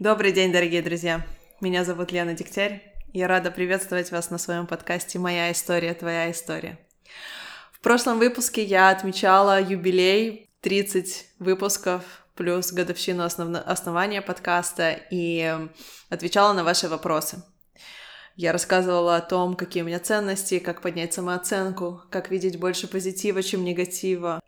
Добрый день, дорогие друзья! Меня зовут Лена Дегтярь. Я рада приветствовать вас на своем подкасте «Моя история, твоя история». В прошлом выпуске я отмечала юбилей 30 выпусков плюс годовщину основ... основания подкаста и отвечала на ваши вопросы. Я рассказывала о том, какие у меня ценности, как поднять самооценку, как видеть больше позитива, чем негатива.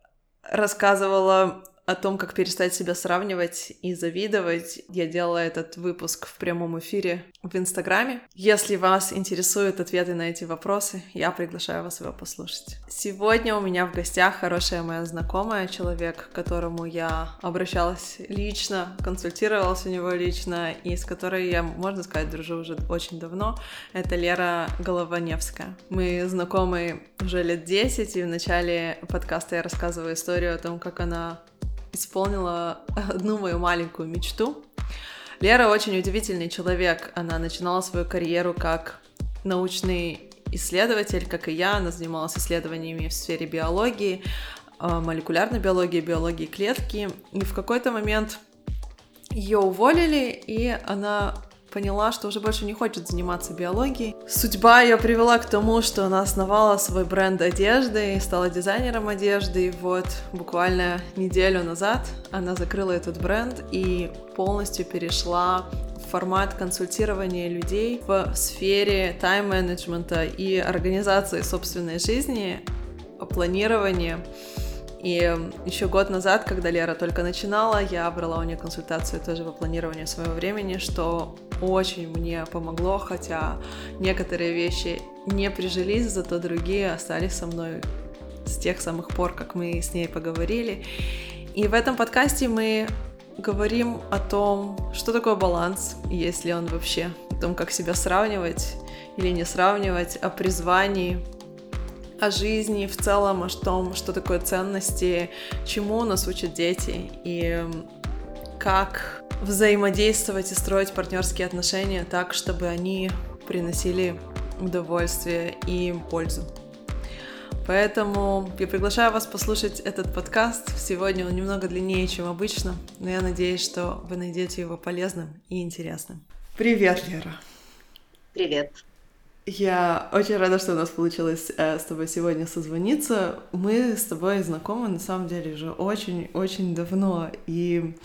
Рассказывала о том, как перестать себя сравнивать и завидовать. Я делала этот выпуск в прямом эфире в Инстаграме. Если вас интересуют ответы на эти вопросы, я приглашаю вас его послушать. Сегодня у меня в гостях хорошая моя знакомая, человек, к которому я обращалась лично, консультировалась у него лично, и с которой я, можно сказать, дружу уже очень давно. Это Лера Голованевская. Мы знакомы уже лет 10, и в начале подкаста я рассказываю историю о том, как она исполнила одну мою маленькую мечту. Лера очень удивительный человек. Она начинала свою карьеру как научный исследователь, как и я. Она занималась исследованиями в сфере биологии, а, молекулярной биологии, биологии клетки. И в какой-то момент ее уволили, и она поняла, что уже больше не хочет заниматься биологией. Судьба ее привела к тому, что она основала свой бренд одежды и стала дизайнером одежды. И вот буквально неделю назад она закрыла этот бренд и полностью перешла формат консультирования людей в сфере тайм-менеджмента и организации собственной жизни, планирования. И еще год назад, когда Лера только начинала, я брала у нее консультацию тоже по планированию своего времени, что очень мне помогло, хотя некоторые вещи не прижились, зато другие остались со мной с тех самых пор, как мы с ней поговорили. И в этом подкасте мы говорим о том, что такое баланс, есть ли он вообще, о том, как себя сравнивать или не сравнивать, о призвании, о жизни в целом, о том, что такое ценности, чему нас учат дети и как взаимодействовать и строить партнерские отношения так, чтобы они приносили удовольствие и пользу. Поэтому я приглашаю вас послушать этот подкаст. Сегодня он немного длиннее, чем обычно, но я надеюсь, что вы найдете его полезным и интересным. Привет, Лера. Привет. Я очень рада, что у нас получилось э, с тобой сегодня созвониться. Мы с тобой знакомы, на самом деле, уже очень-очень давно. И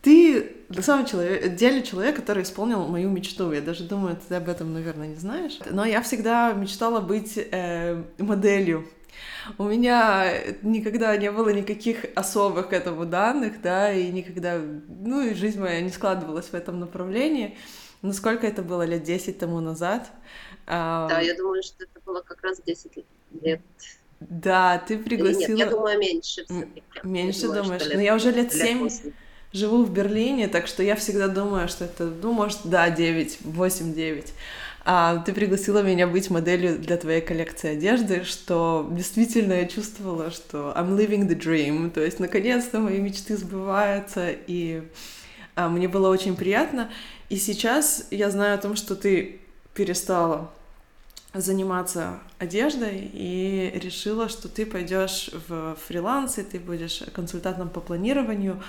ты на самом человек, деле человек, который исполнил мою мечту. Я даже думаю, ты об этом, наверное, не знаешь. Но я всегда мечтала быть э, моделью. У меня никогда не было никаких особых к этому данных, да, и никогда, ну, и жизнь моя не складывалась в этом направлении. Ну, сколько это было лет 10 тому назад? Да, я думаю, что это было как раз 10 лет. Да, ты пригласила... нет, я думаю, меньше Меньше думаю, думаешь? Лет, ну, я уже лет 7 8. живу в Берлине, так что я всегда думаю, что это, ну, может, да, 9, 8-9. А ты пригласила меня быть моделью для твоей коллекции одежды, что действительно я чувствовала, что I'm living the dream, то есть наконец-то мои мечты сбываются, и а, мне было очень приятно. И сейчас я знаю о том, что ты перестала заниматься одеждой и решила, что ты пойдешь в фриланс, и ты будешь консультантом по планированию.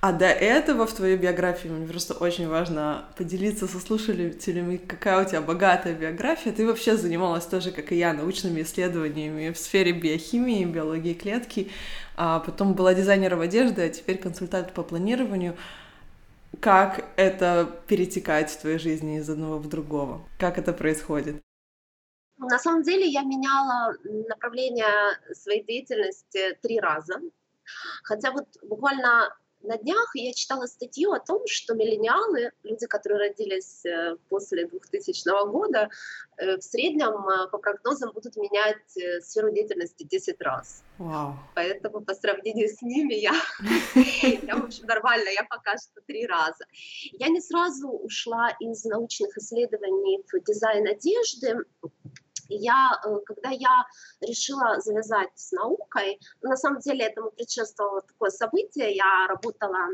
А до этого в твоей биографии мне просто очень важно поделиться со слушателями, какая у тебя богатая биография. Ты вообще занималась тоже, как и я, научными исследованиями в сфере биохимии, биологии клетки, а потом была дизайнером одежды, а теперь консультант по планированию как это перетекает в твоей жизни из одного в другого? Как это происходит? На самом деле я меняла направление своей деятельности три раза. Хотя вот буквально на днях я читала статью о том, что миллениалы, люди, которые родились э, после 2000 года, э, в среднем э, по прогнозам будут менять сферу деятельности 10 раз. Wow. Поэтому по сравнению с ними я, я, в общем, нормально, я пока что три раза. Я не сразу ушла из научных исследований в дизайн одежды, я, э, когда я решила завязать с наукой, на самом деле этому предшествовало такое событие, я работала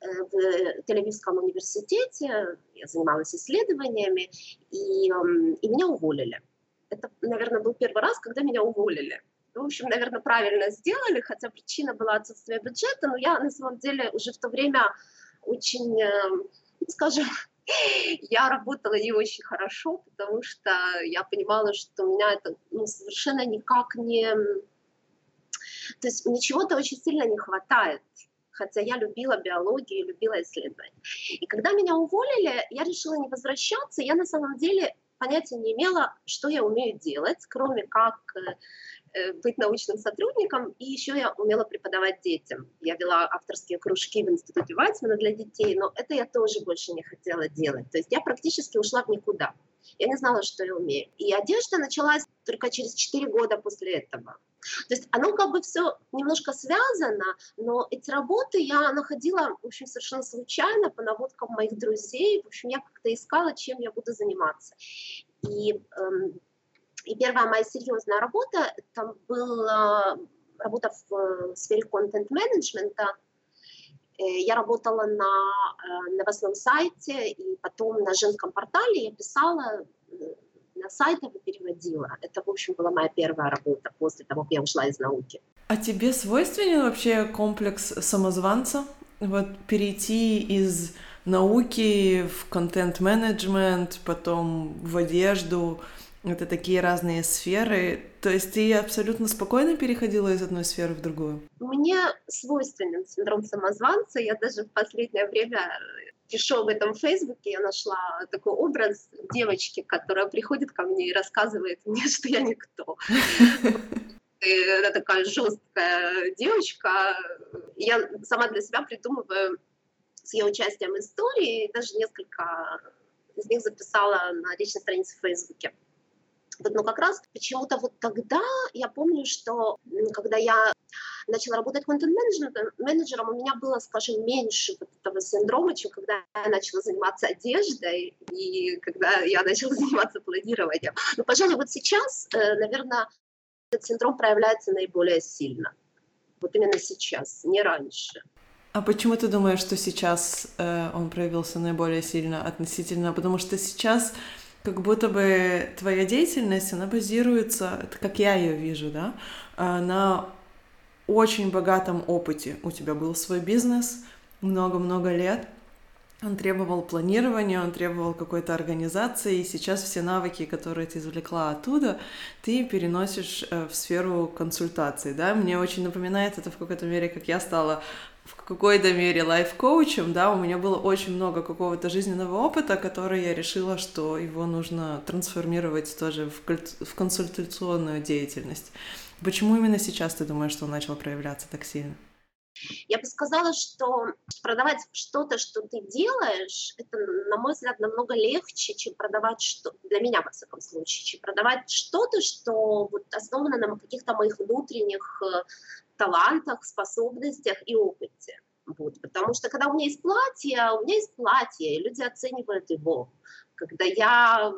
э, в Тель-Авивском университете, я занималась исследованиями, и, эм, и меня уволили. Это, наверное, был первый раз, когда меня уволили. В общем, наверное, правильно сделали, хотя причина была отсутствие бюджета, но я на самом деле уже в то время очень, эм, скажем, я работала не очень хорошо, потому что я понимала, что у меня это ну, совершенно никак не... То есть мне чего-то очень сильно не хватает хотя я любила биологию, любила исследования. И когда меня уволили, я решила не возвращаться. Я на самом деле понятия не имела, что я умею делать, кроме как Э, быть научным сотрудником, и еще я умела преподавать детям. Я вела авторские кружки в Институте Вайсмана для детей, но это я тоже больше не хотела делать. То есть я практически ушла в никуда. Я не знала, что я умею. И одежда началась только через 4 года после этого. То есть оно как бы все немножко связано, но эти работы я находила, в общем, совершенно случайно по наводкам моих друзей. В общем, я как-то искала, чем я буду заниматься. И эм, и первая моя серьезная работа, там была работа в э, сфере контент-менеджмента. Э, я работала на э, новостном сайте, и потом на женском портале я писала на сайтах и переводила. Это, в общем, была моя первая работа после того, как я ушла из науки. А тебе свойственен вообще комплекс самозванца? Вот перейти из науки в контент-менеджмент, потом в одежду, это такие разные сферы. То есть ты абсолютно спокойно переходила из одной сферы в другую? Мне свойственен синдром самозванца. Я даже в последнее время пишу об этом в Фейсбуке. Я нашла такой образ девочки, которая приходит ко мне и рассказывает мне, что я никто. Это такая жесткая девочка. Я сама для себя придумываю с ее участием истории, даже несколько из них записала на личной странице в Фейсбуке. Вот, но как раз почему-то вот тогда я помню, что когда я начала работать контент-менеджером, у меня было, скажем, меньше вот этого синдрома, чем когда я начала заниматься одеждой и когда я начала заниматься планированием. Но, пожалуй, вот сейчас, э, наверное, этот синдром проявляется наиболее сильно. Вот именно сейчас, не раньше. А почему ты думаешь, что сейчас э, он проявился наиболее сильно относительно? Потому что сейчас как будто бы твоя деятельность, она базируется, как я ее вижу, да, а, на очень богатом опыте. У тебя был свой бизнес много-много лет, он требовал планирования, он требовал какой-то организации, и сейчас все навыки, которые ты извлекла оттуда, ты переносишь э, в сферу консультаций, да, мне очень напоминает это в какой-то мере, как я стала в какой-то мере лайф-коучем, да, у меня было очень много какого-то жизненного опыта, который я решила, что его нужно трансформировать тоже в, в консультационную деятельность. Почему именно сейчас ты думаешь, что он начал проявляться так сильно? Я бы сказала, что продавать что-то, что ты делаешь, это, на мой взгляд, намного легче, чем продавать что для меня, во всяком случае, чем продавать что-то, что вот основано на каких-то моих внутренних э, талантах, способностях и опыте. Вот, потому что когда у меня есть платье, у меня есть платье, и люди оценивают его. Когда я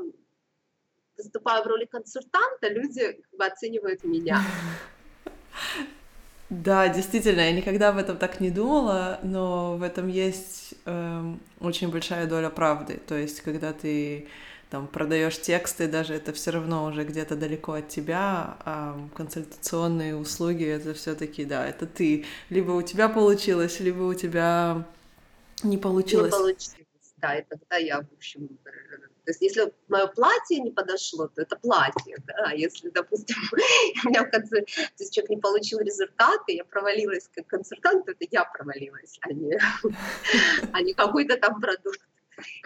выступаю в роли консультанта, люди как бы оценивают меня. Да, действительно, я никогда об этом так не думала, но в этом есть э, очень большая доля правды. То есть, когда ты там продаешь тексты, даже это все равно уже где-то далеко от тебя, а консультационные услуги это все-таки, да, это ты. Либо у тебя получилось, либо у тебя не получилось. Не получилось, да, и тогда я, в общем, то есть если мое платье не подошло, то это платье, да, а если, допустим, у меня в конце, то есть человек не получил результаты, я провалилась как консультант, то это я провалилась, а не, а не какой-то там продукт.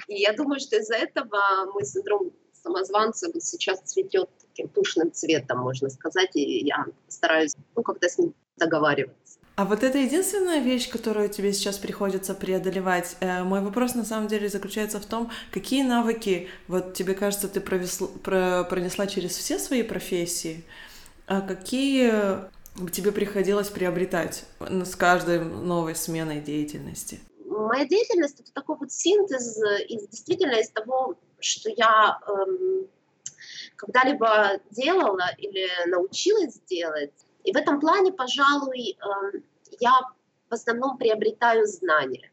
И я думаю, что из-за этого мой синдром самозванца вот сейчас цветет таким пушным цветом, можно сказать, и я стараюсь ну, как-то с ним договариваться. А вот это единственная вещь, которую тебе сейчас приходится преодолевать. Э, мой вопрос на самом деле заключается в том, какие навыки, вот тебе кажется, ты провесла, про, пронесла через все свои профессии, а какие тебе приходилось приобретать с каждой новой сменой деятельности? Моя деятельность это такой вот синтез из действительно из того, что я эм, когда-либо делала или научилась делать. И в этом плане, пожалуй, эм, я в основном приобретаю знания.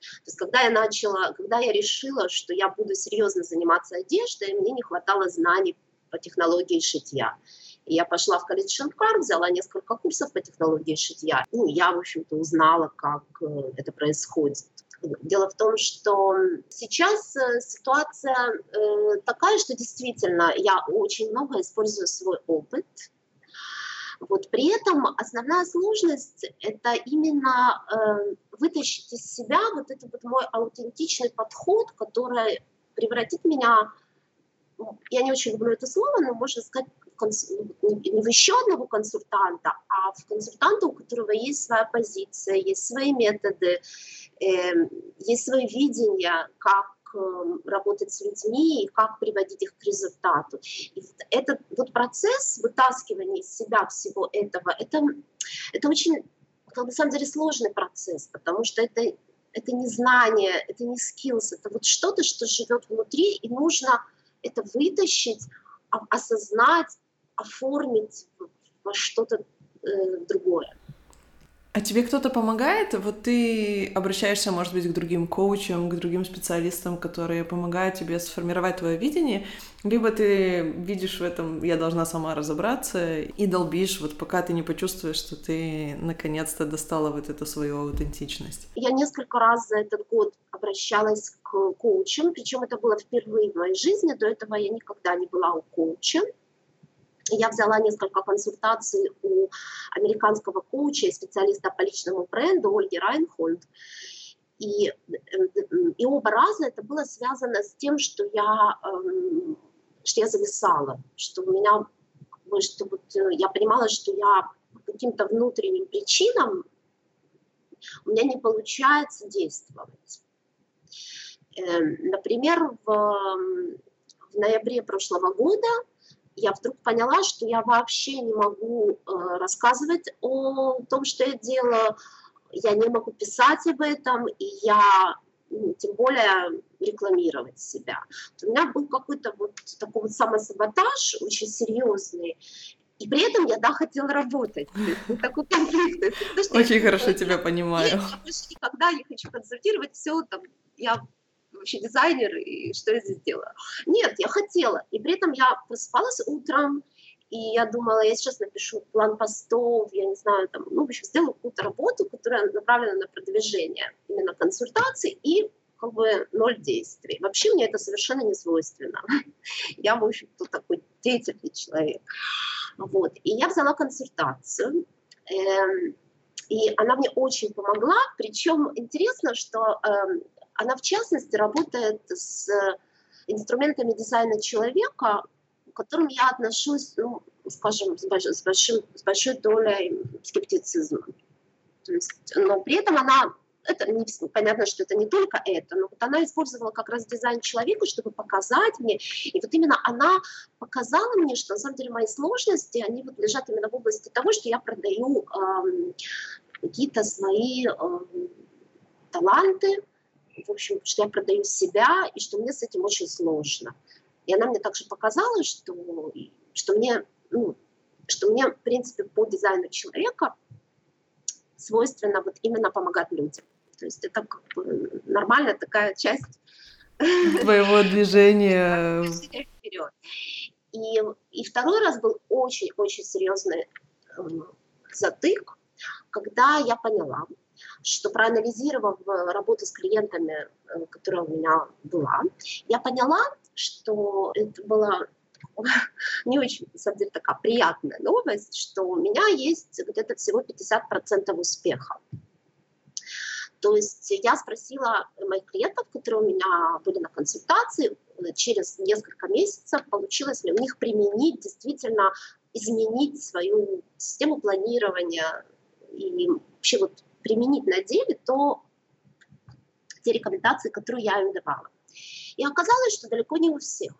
То есть, когда я начала, когда я решила, что я буду серьезно заниматься одеждой, мне не хватало знаний по технологии шитья. Я пошла в колледж Шанкар, взяла несколько курсов по технологии шитья. Ну, я, в общем-то, узнала, как э, это происходит. Дело в том, что сейчас э, ситуация э, такая, что действительно я очень много использую свой опыт. Вот. При этом основная сложность – это именно э, вытащить из себя вот этот вот мой аутентичный подход, который превратит меня, я не очень люблю это слово, но можно сказать, не в еще одного консультанта, а в консультанта, у которого есть своя позиция, есть свои методы, э, есть свое видение, как эм, работать с людьми и как приводить их к результату. И этот вот процесс вытаскивания из себя всего этого, это, это очень, на самом деле, сложный процесс, потому что это, это не знание, это не skills, это вот что-то, что живет внутри, и нужно это вытащить, осознать, оформить во что-то э, другое. А тебе кто-то помогает? Вот ты обращаешься, может быть, к другим коучам, к другим специалистам, которые помогают тебе сформировать твое видение, либо ты видишь в этом, я должна сама разобраться, и долбишь, вот пока ты не почувствуешь, что ты наконец-то достала вот эту свою аутентичность. Я несколько раз за этот год обращалась к коучам, причем это было впервые в моей жизни, до этого я никогда не была у коуча. Я взяла несколько консультаций у американского коуча и специалиста по личному бренду Ольги Райнхольд. И, и оба раза это было связано с тем, что я, эм, что я зависала, что у меня, что вот э, я понимала, что я по каким-то внутренним причинам у меня не получается действовать. Эм, например, в, в ноябре прошлого года я вдруг поняла, что я вообще не могу э, рассказывать о том, что я делаю, я не могу писать об этом, и я ну, тем более рекламировать себя. У меня был какой-то вот такой вот самосаботаж очень серьезный, и при этом я, да, хотела работать. Такой конфликт. Очень хорошо тебя понимаю. Я почти никогда не хочу консультировать, все там, я вообще дизайнер, и что я здесь делаю? Нет, я хотела. И при этом я просыпалась утром, и я думала, я сейчас напишу план постов, я не знаю, там, ну, в общем, сделаю какую-то работу, которая направлена на продвижение именно консультаций и как бы ноль действий. Вообще мне это совершенно не свойственно. Я, в общем-то, такой деятельный человек. Вот. И я взяла консультацию, эм, и она мне очень помогла. Причем интересно, что эм, она, в частности, работает с инструментами дизайна человека, к которым я отношусь, ну, скажем, с, больш, с, большим, с большой долей скептицизма. То есть, но при этом она, это не, понятно, что это не только это, но вот она использовала как раз дизайн человека, чтобы показать мне, и вот именно она показала мне, что на самом деле мои сложности, они вот лежат именно в области того, что я продаю эм, какие-то свои эм, таланты, в общем, что я продаю себя, и что мне с этим очень сложно. И она мне также показала, что, что мне, ну, что мне, в принципе, по дизайну человека свойственно вот именно помогать людям. То есть это как бы нормальная такая часть твоего движения. вперед. И, и второй раз был очень-очень серьезный э, затык, когда я поняла, что проанализировав э, работу с клиентами, э, которая у меня была, я поняла, что это была не очень, на самом деле, такая приятная новость, что у меня есть где-то всего 50% успеха. То есть я спросила моих клиентов, которые у меня были на консультации, э, через несколько месяцев получилось ли у них применить, действительно изменить свою систему планирования и вообще вот применить на деле то, те рекомендации, которые я им давала. И оказалось, что далеко не у всех.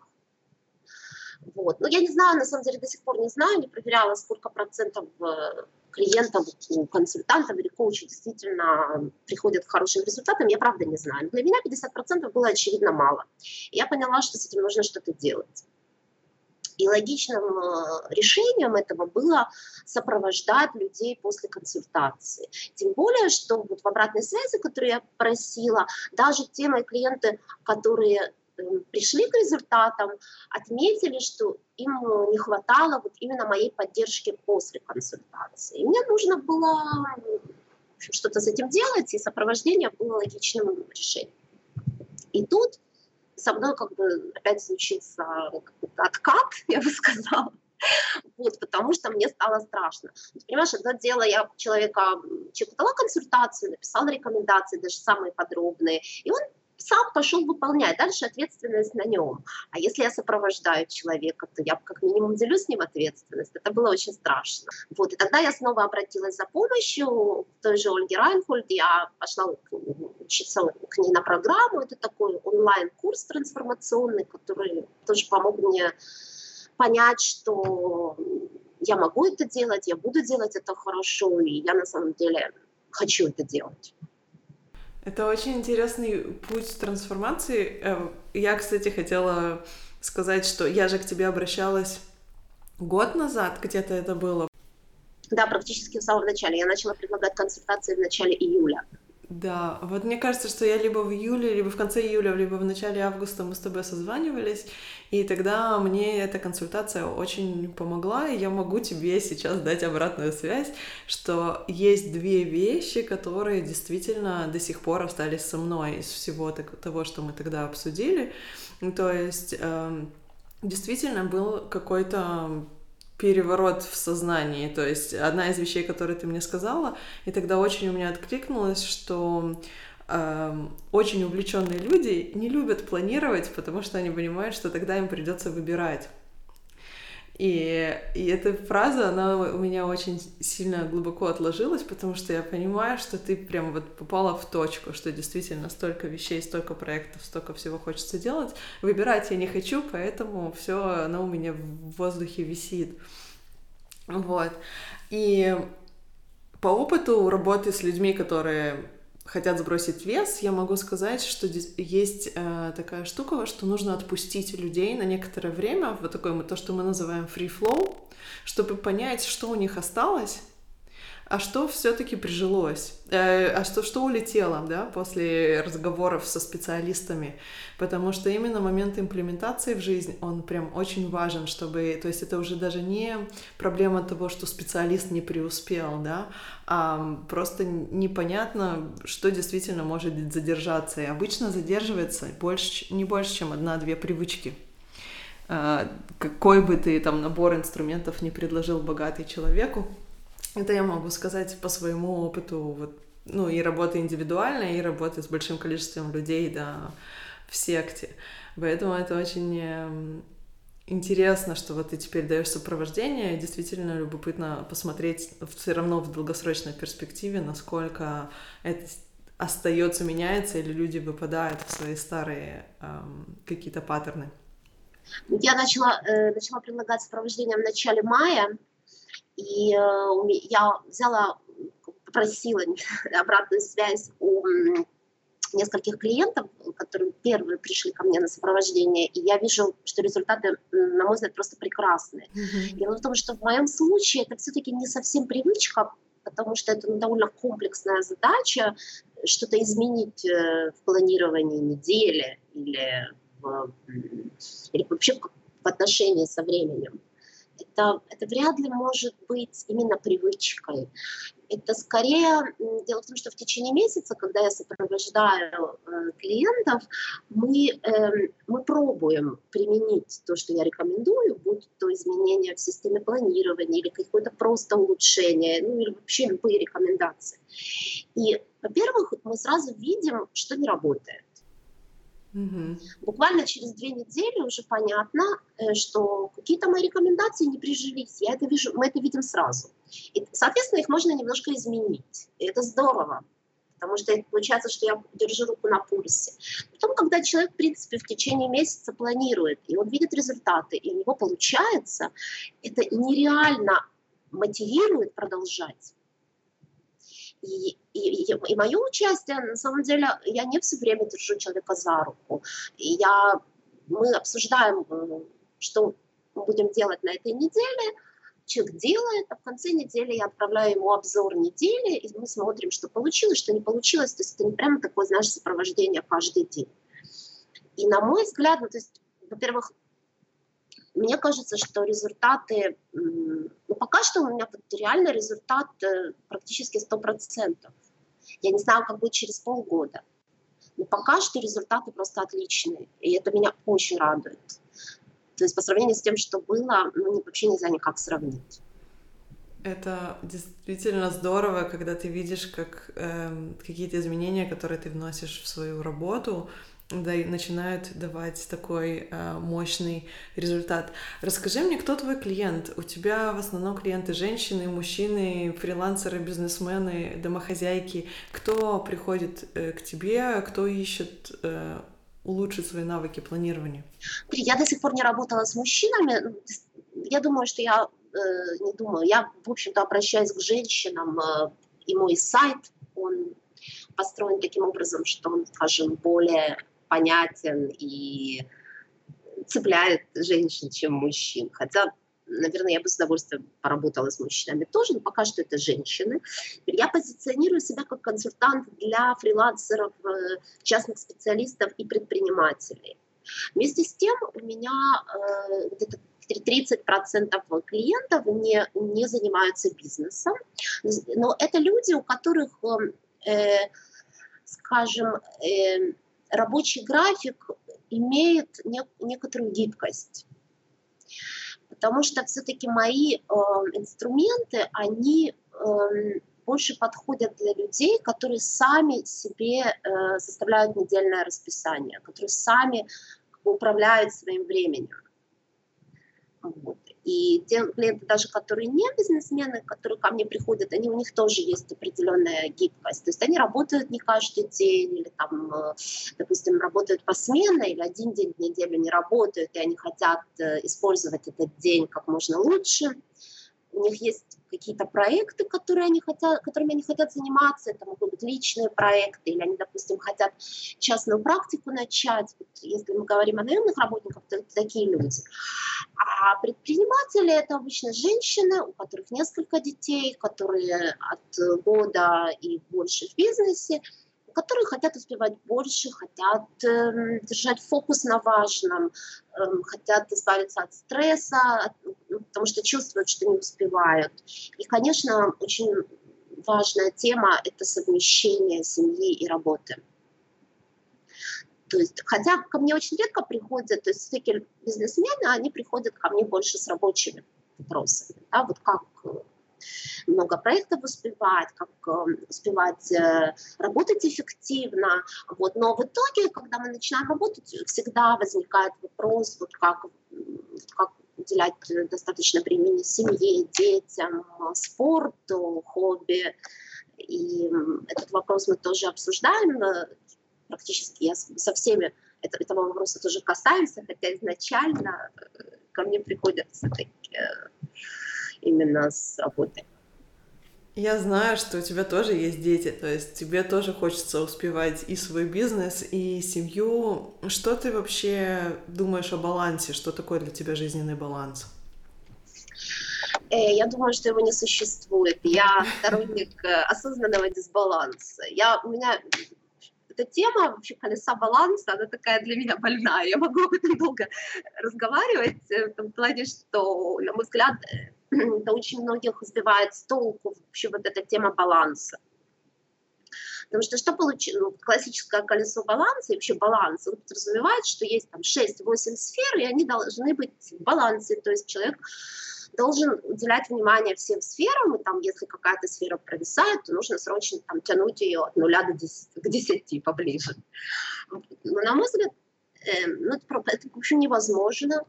Вот. Но я не знаю, на самом деле до сих пор не знаю, не проверяла, сколько процентов э, клиентов у консультантов или коучей действительно приходят к хорошим результатам, я правда не знаю. Для меня 50% было очевидно мало. Я поняла, что с этим нужно что-то делать. И логичным э, решением этого было сопровождать людей после консультации. Тем более, что вот в обратной связи, которую я просила, даже те мои клиенты, которые эм, пришли к результатам, отметили, что им не хватало вот именно моей поддержки после консультации. И мне нужно было что-то с этим делать, и сопровождение было логичным решением. И тут со мной как бы опять случится откат, я бы сказала. Вот, потому что мне стало страшно. Понимаешь, одно дело, я человека, человеку дала консультацию, написала рекомендации, даже самые подробные, и он сам пошел выполнять, дальше ответственность на нем. А если я сопровождаю человека, то я как минимум делю с ним ответственность. Это было очень страшно. Вот, и тогда я снова обратилась за помощью к той же Ольге Райнхольд. Я пошла учиться к ней на программу. Это такой онлайн-курс трансформационный, который тоже помог мне понять, что я могу это делать, я буду делать это хорошо, и я на самом деле хочу это делать. Это очень интересный путь трансформации. Эм, я, кстати, хотела сказать, что я же к тебе обращалась год назад, где-то это было. Да, практически в самом начале. Я начала предлагать консультации в начале июля. Да, вот мне кажется, что я либо в июле, либо в конце июля, либо в начале августа мы с тобой созванивались, и тогда мне эта консультация очень помогла, и я могу тебе сейчас дать обратную связь, что есть две вещи, которые действительно до сих пор остались со мной из всего того, что мы тогда обсудили. То есть эм, действительно был какой-то переворот в сознании. То есть одна из вещей, которые ты мне сказала, и тогда очень у меня откликнулось, что э, очень увлеченные люди не любят планировать, потому что они понимают, что тогда им придется выбирать. И, и эта фраза, она у меня очень сильно глубоко отложилась, потому что я понимаю, что ты прям вот попала в точку, что действительно столько вещей, столько проектов, столько всего хочется делать. Выбирать я не хочу, поэтому все оно у меня в воздухе висит. Вот. И по опыту работы с людьми, которые хотят сбросить вес, я могу сказать, что есть э, такая штука, что нужно отпустить людей на некоторое время, вот такое то, что мы называем free flow, чтобы понять, что у них осталось, а что все-таки прижилось, э, а что, что улетело, да, после разговоров со специалистами, потому что именно момент имплементации в жизнь, он прям очень важен, чтобы, то есть это уже даже не проблема того, что специалист не преуспел, да, а просто непонятно, что действительно может задержаться, и обычно задерживается больше, не больше, чем одна-две привычки. А, какой бы ты там набор инструментов не предложил богатый человеку, это я могу сказать по своему опыту, вот, ну, и работы индивидуальной, и работы с большим количеством людей, да, в секте. Поэтому это очень эм, интересно, что вот ты теперь даешь сопровождение, и действительно любопытно посмотреть все равно в долгосрочной перспективе, насколько это остается, меняется, или люди выпадают в свои старые эм, какие-то паттерны. Я начала, э, начала предлагать сопровождение в начале мая, и э, я взяла, попросила обратную связь у нескольких клиентов, которые первые пришли ко мне на сопровождение, и я вижу, что результаты, на мой взгляд, просто прекрасные. Mm-hmm. Дело в том, что в моем случае это все-таки не совсем привычка, потому что это ну, довольно комплексная задача что-то изменить э, в планировании недели или, в, или вообще в отношении со временем это, это вряд ли может быть именно привычкой. Это скорее, дело в том, что в течение месяца, когда я сопровождаю э, клиентов, мы, э, мы пробуем применить то, что я рекомендую, будь то изменения в системе планирования или какое-то просто улучшение, ну или вообще любые рекомендации. И, во-первых, мы сразу видим, что не работает. Угу. Буквально через две недели уже понятно, э, что какие-то мои рекомендации не прижились. Я это вижу, мы это видим сразу. И, соответственно, их можно немножко изменить. И это здорово, потому что получается, что я держу руку на пульсе. Потом, когда человек, в принципе, в течение месяца планирует, и он видит результаты, и у него получается, это нереально мотивирует продолжать. И, и, и мое участие, на самом деле, я не все время держу человека за руку. Я, мы обсуждаем, что мы будем делать на этой неделе, человек делает, а в конце недели я отправляю ему обзор недели, и мы смотрим, что получилось, что не получилось. То есть это не прямо такое, знаешь, сопровождение каждый день. И на мой взгляд, ну, то есть, во-первых, мне кажется, что результаты, ну, пока что у меня реально результат э, практически 100%. Я не знаю, как будет через полгода. Но пока что результаты просто отличные, и это меня очень радует. То есть по сравнению с тем, что было, ну, вообще нельзя никак сравнить. Это действительно здорово, когда ты видишь, как э, какие-то изменения, которые ты вносишь в свою работу, да, и начинают давать такой э, мощный результат. Расскажи мне, кто твой клиент? У тебя в основном клиенты женщины, мужчины, фрилансеры, бизнесмены, домохозяйки. Кто приходит э, к тебе, кто ищет э, улучшить свои навыки планирования? Я до сих пор не работала с мужчинами. Я думаю, что я Э, не думаю. Я, в общем-то, обращаюсь к женщинам, э, и мой сайт, он построен таким образом, что он, скажем, более понятен и цепляет женщин, чем мужчин. Хотя, наверное, я бы с удовольствием поработала с мужчинами тоже, но пока что это женщины. Я позиционирую себя как консультант для фрилансеров, э, частных специалистов и предпринимателей. Вместе с тем у меня э, где-то 30% клиентов не, не занимаются бизнесом, но это люди, у которых, э, скажем, э, рабочий график имеет не, некоторую гибкость. Потому что все-таки мои э, инструменты, они э, больше подходят для людей, которые сами себе э, составляют недельное расписание, которые сами управляют своим временем. Вот. И те клиенты, даже которые не бизнесмены, которые ко мне приходят, они, у них тоже есть определенная гибкость. То есть они работают не каждый день, или там, э, допустим, работают посменно, или один день в неделю не работают, и они хотят э, использовать этот день как можно лучше у них есть какие-то проекты, которые они хотят, которыми они хотят заниматься, это могут быть личные проекты, или они, допустим, хотят частную практику начать. Вот если мы говорим о наемных работниках, то это такие люди. А предприниматели это обычно женщины, у которых несколько детей, которые от года и больше в бизнесе, которые хотят успевать больше, хотят э, держать фокус на важном, э, хотят избавиться от стресса, ну, потому что чувствуют, что не успевают. И, конечно, очень важная тема – это совмещение семьи и работы. То есть, хотя ко мне очень редко приходят, то есть все-таки бизнесмены, они приходят ко мне больше с рабочими вопросами. Да, вот как э, много проектов успевать, как эм, успевать э, работать эффективно. Вот. Но в итоге, когда мы начинаем работать, всегда возникает вопрос, вот как, как уделять достаточно времени семье, детям, спорту, хобби. И этот вопрос мы тоже обсуждаем. Э, практически я со всеми этого вопроса тоже касаемся, хотя изначально э, ко мне приходят все-таки именно с работой. Я знаю, что у тебя тоже есть дети, то есть тебе тоже хочется успевать и свой бизнес, и семью. Что ты вообще думаешь о балансе? Что такое для тебя жизненный баланс? Э, я думаю, что его не существует. Я сторонник э, осознанного дисбаланса. Я, у меня эта тема вообще колеса баланса, она такая для меня больная. Я могу об этом долго разговаривать, э, в том плане, что, на мой взгляд, это очень многих сбивает с толку вообще вот эта тема баланса. Потому что что получилось? Ну, классическое колесо баланса и вообще баланс, он подразумевает, что есть там 6-8 сфер, и они должны быть в балансе. То есть человек должен уделять внимание всем сферам, и там, если какая-то сфера провисает, то нужно срочно там тянуть ее от нуля до 10, к 10 поближе. Но, на мой взгляд, э, ну, это, это, в общем, невозможно.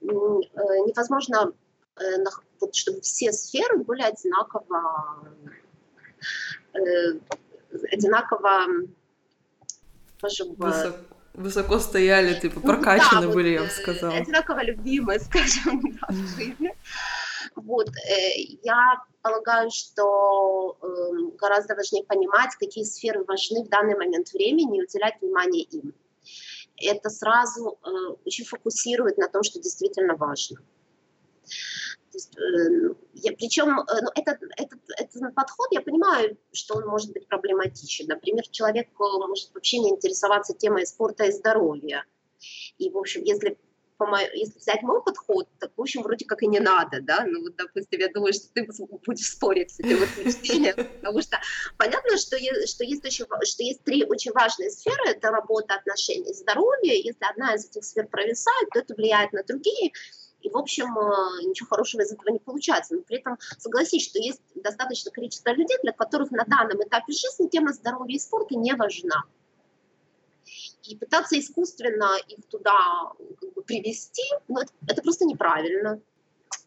Э, невозможно вот, чтобы все сферы были одинаково, э, одинаково скажем, Высоко, высоко стояли, типа ну прокачаны да, были, вот, я бы э, сказала. Одинаково любимые, скажем, да, в жизни. Вот, я полагаю, что эм, гораздо важнее понимать, какие сферы важны в данный момент времени и уделять внимание им. Это сразу очень фокусирует на том, что действительно важно. Э, я, причем э, ну, этот, этот, этот подход, я понимаю, что он может быть проблематичен. Например, человек э, может вообще не интересоваться темой спорта и здоровья. И, в общем, если если взять мой подход, так, в общем, вроде как и не надо, да, ну, вот, допустим, я думаю, что ты будешь спорить с этим утверждением, потому что понятно, что, есть, что, есть очень, что есть три очень важные сферы, это работа, отношения, здоровье, если одна из этих сфер провисает, то это влияет на другие, и, в общем, э, ничего хорошего из этого не получается. Но при этом согласись, что есть достаточное количество людей, для которых на данном этапе жизни тема здоровья и спорта не важна. И пытаться искусственно их туда как бы, привести, ну, это, это просто неправильно.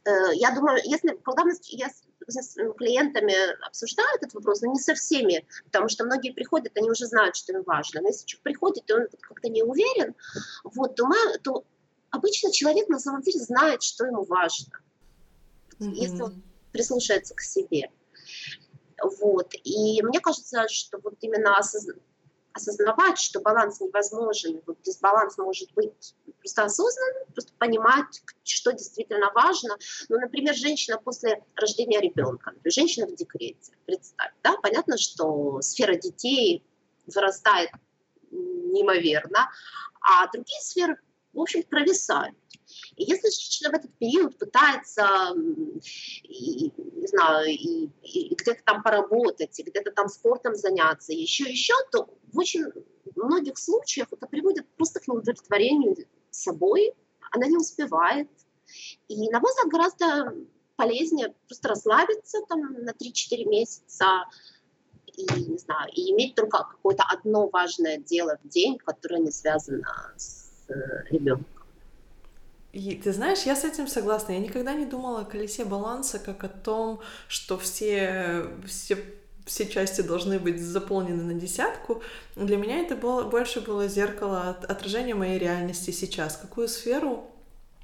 Э, я думаю, если, когда мы, я с клиентами обсуждаю этот вопрос, но не со всеми, потому что многие приходят, они уже знают, что им важно. Но если человек приходит, и он как-то не уверен, вот, то, мы, то обычно человек на самом деле знает, что ему важно, mm-hmm. если он прислушается к себе. Вот. И мне кажется, что вот именно осознавать, что баланс невозможен, вот дисбаланс может быть просто осознанным, просто понимать, что действительно важно. Ну, например, женщина после рождения ребенка, женщина в декрете, представь, да, понятно, что сфера детей вырастает неимоверно, а другие сферы в общем, провисают. И если женщина в этот период пытается, и, не знаю, и, и где-то там поработать, и где-то там спортом заняться, еще, еще, то в очень многих случаях это приводит просто к неудовлетворению собой, она не успевает. И, на мой взгляд, гораздо полезнее просто расслабиться там на 3-4 месяца, и, не знаю, и иметь только какое-то одно важное дело в день, которое не связано с ребенка. И ты знаешь, я с этим согласна. Я никогда не думала о колесе баланса как о том, что все, все, все части должны быть заполнены на десятку. Для меня это было, больше было зеркало отражения моей реальности сейчас. Какую сферу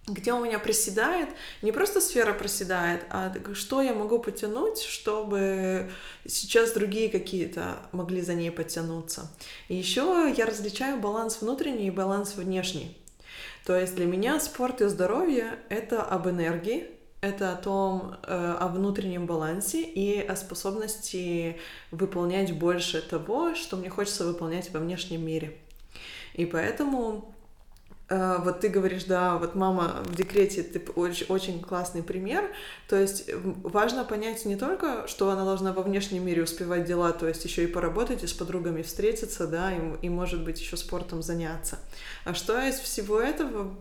где у меня проседает, не просто сфера проседает, а что я могу потянуть, чтобы сейчас другие какие-то могли за ней потянуться. И еще я различаю баланс внутренний и баланс внешний. То есть для меня спорт и здоровье — это об энергии, это о том, э, о внутреннем балансе и о способности выполнять больше того, что мне хочется выполнять во внешнем мире. И поэтому вот ты говоришь, да, вот мама в декрете, ты очень, очень классный пример. То есть важно понять не только, что она должна во внешнем мире успевать дела, то есть еще и поработать, и с подругами встретиться, да, и, и может быть еще спортом заняться. А что из всего этого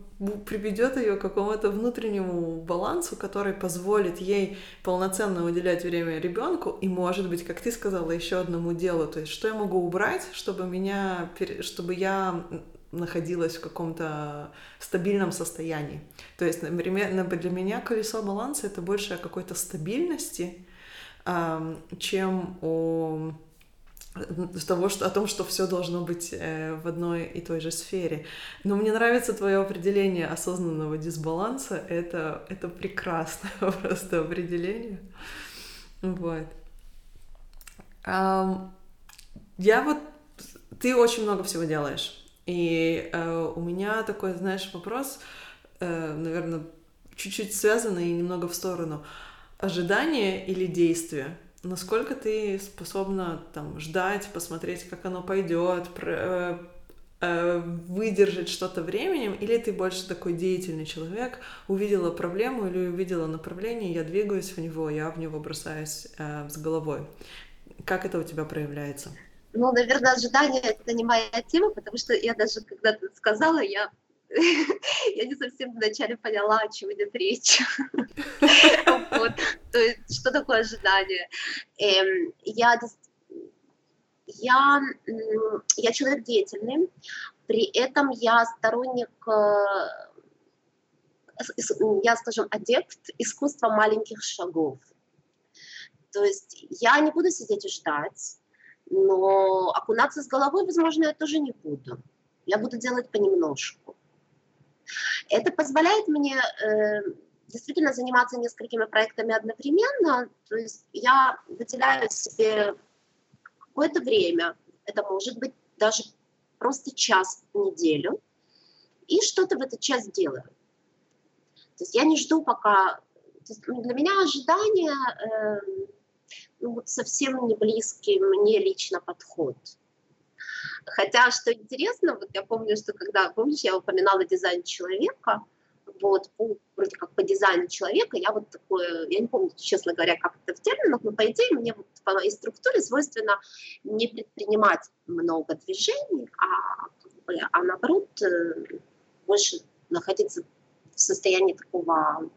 приведет ее к какому-то внутреннему балансу, который позволит ей полноценно уделять время ребенку и, может быть, как ты сказала, еще одному делу. То есть, что я могу убрать, чтобы меня, чтобы я находилась в каком-то стабильном состоянии. То есть, например, для меня колесо баланса это больше о какой-то стабильности, чем о того, что, о том, что все должно быть э, в одной и той же сфере. Но мне нравится твое определение осознанного дисбаланса. Это, это прекрасное просто определение. Вот. Я вот... Ты очень много всего делаешь. И э, у меня такой, знаешь, вопрос, э, наверное, чуть-чуть связанный и немного в сторону. Ожидание или действие? Насколько ты способна там ждать, посмотреть, как оно пойдет, э, э, выдержать что-то временем, или ты больше такой деятельный человек, увидела проблему или увидела направление, я двигаюсь в него, я в него бросаюсь э, с головой. Как это у тебя проявляется? Ну, наверное, ожидание это не моя тема, потому что я даже когда-то сказала, я я не совсем вначале поняла, о чем идет речь. То есть, что такое ожидание? Эм, я, я, я человек деятельный, при этом я сторонник, э, я, скажем, адепт искусства маленьких шагов. То есть я не буду сидеть и ждать, но окунаться с головой, возможно, я тоже не буду. Я буду делать понемножку. Это позволяет мне э, действительно заниматься несколькими проектами одновременно. То есть я выделяю себе какое-то время, это может быть даже просто час в неделю, и что-то в этот час делаю. То есть я не жду пока... для меня ожидание... Э, ну, вот совсем не близкий мне лично подход. Хотя, что интересно, вот я помню, что когда, помнишь, я упоминала дизайн человека, вот, по, вроде как по дизайну человека, я вот такое, я не помню, честно говоря, как это в терминах, но по идее мне вот по моей структуре свойственно не предпринимать много движений, а, а наоборот э, больше находиться в состоянии такого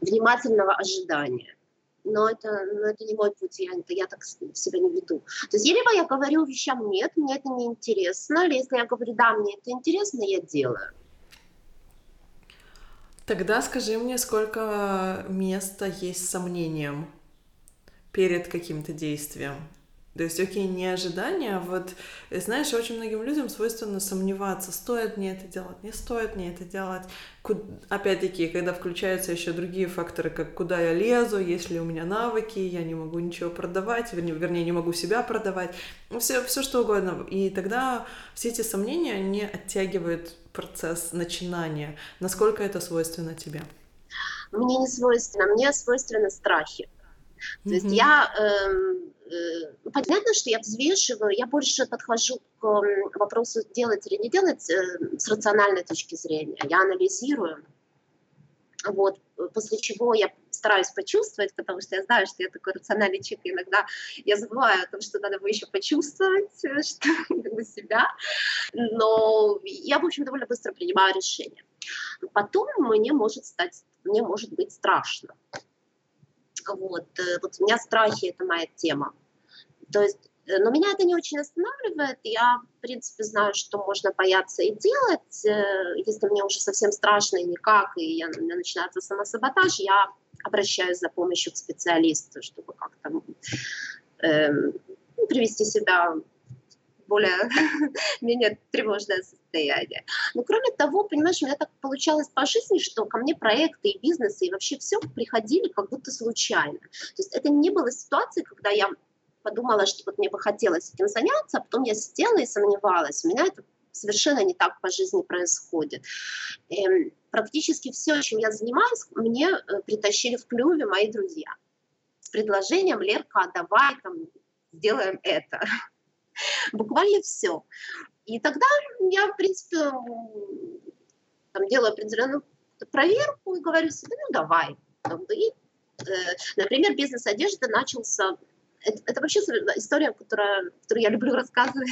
внимательного ожидания. Но это, но это не мой путь, я, я так себя не веду. То есть либо я говорю вещам нет, мне это не интересно, или если я говорю да, мне это интересно, я делаю. Тогда скажи мне, сколько места есть сомнениям перед каким-то действием? То есть, окей, не ожидания, а вот, знаешь, очень многим людям свойственно сомневаться, стоит мне это делать, не стоит мне это делать. Куда... Опять-таки, когда включаются еще другие факторы, как куда я лезу, есть ли у меня навыки, я не могу ничего продавать, вернее, вернее не могу себя продавать, ну, все, все что угодно. И тогда все эти сомнения не оттягивают процесс начинания. Насколько это свойственно тебе? Мне не свойственно, мне свойственны страхи. То mm-hmm. есть я э, Э, ну, понятно, что я взвешиваю, я больше подхожу к вопросу делать или не делать э, с рациональной точки зрения. Я анализирую, вот, после чего я стараюсь почувствовать, потому что я знаю, что я такой рациональный человек, иногда я забываю о том, что надо бы еще почувствовать э, что, как бы себя, но я, в общем, довольно быстро принимаю решение. Потом мне может стать, мне может быть страшно. Вот, вот у меня страхи – это моя тема. То есть, э, но меня это не очень останавливает. Я, в принципе, знаю, что можно бояться и делать. Э, если мне уже совсем страшно и никак, и я, у меня начинается самосаботаж, я обращаюсь за помощью к специалисту, чтобы как-то э, привести себя более менее тревожное состояние. Но кроме того, понимаешь, у меня так получалось по жизни, что ко мне проекты и бизнесы и вообще все приходили как будто случайно. То есть это не было ситуации, когда я подумала, что вот мне бы хотелось этим заняться, а потом я сидела и сомневалась. У меня это совершенно не так по жизни происходит. Эм, практически все, чем я занимаюсь, мне э, притащили в клюве мои друзья с предложением «Лерка, давай там сделаем это». Буквально все. И тогда я, в принципе, там, делаю определенную проверку и говорю себе, ну давай. И, э, например, бизнес одежды начался это, это вообще история, которая, которую я люблю рассказывать.